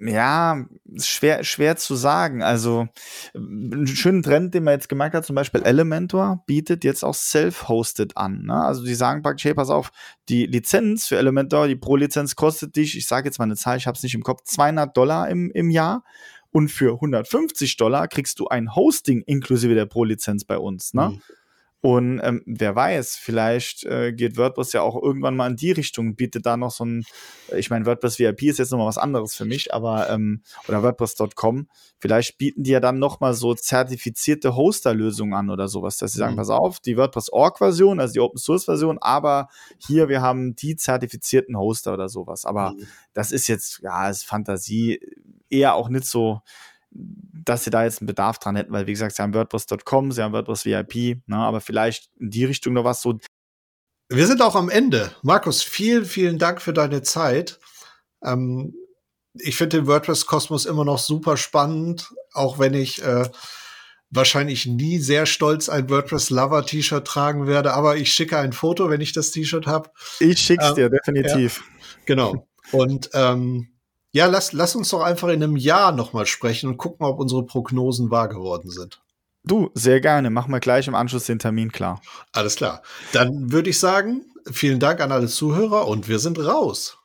S2: ja, schwer, schwer zu sagen. Also, einen schönen Trend, den man jetzt gemerkt hat, zum Beispiel Elementor bietet jetzt auch Self-Hosted an. Ne? Also, die sagen praktisch, hey, pass auf, die Lizenz für Elementor, die Pro-Lizenz kostet dich, ich sage jetzt mal eine Zahl, ich habe es nicht im Kopf, 200 Dollar im, im Jahr. Und für 150 Dollar kriegst du ein Hosting inklusive der Pro-Lizenz bei uns. Ne? Mhm. Und ähm, wer weiß, vielleicht äh, geht WordPress ja auch irgendwann mal in die Richtung, bietet da noch so ein, ich meine, WordPress VIP ist jetzt nochmal was anderes für mich, aber, ähm, oder WordPress.com, vielleicht bieten die ja dann nochmal so zertifizierte Hoster-Lösungen an oder sowas, dass sie sagen, mhm. pass auf, die WordPress-Org-Version, also die Open-Source-Version, aber hier, wir haben die zertifizierten Hoster oder sowas. Aber mhm. das ist jetzt, ja, ist Fantasie, eher auch nicht so, dass sie da jetzt einen Bedarf dran hätten, weil wie gesagt, sie haben WordPress.com, sie haben WordPress VIP, ne, aber vielleicht in die Richtung noch was so.
S1: Wir sind auch am Ende. Markus, vielen, vielen Dank für deine Zeit. Ähm, ich finde den WordPress-Kosmos immer noch super spannend, auch wenn ich äh, wahrscheinlich nie sehr stolz ein WordPress-Lover-T-Shirt tragen werde, aber ich schicke ein Foto, wenn ich das T-Shirt habe.
S2: Ich schick's ähm, dir, definitiv.
S1: Ja, genau. Und ähm, ja, lass, lass uns doch einfach in einem Jahr nochmal sprechen und gucken, ob unsere Prognosen wahr geworden sind.
S2: Du, sehr gerne. Machen wir gleich im Anschluss den Termin klar.
S1: Alles klar. Dann würde ich sagen, vielen Dank an alle Zuhörer und wir sind raus.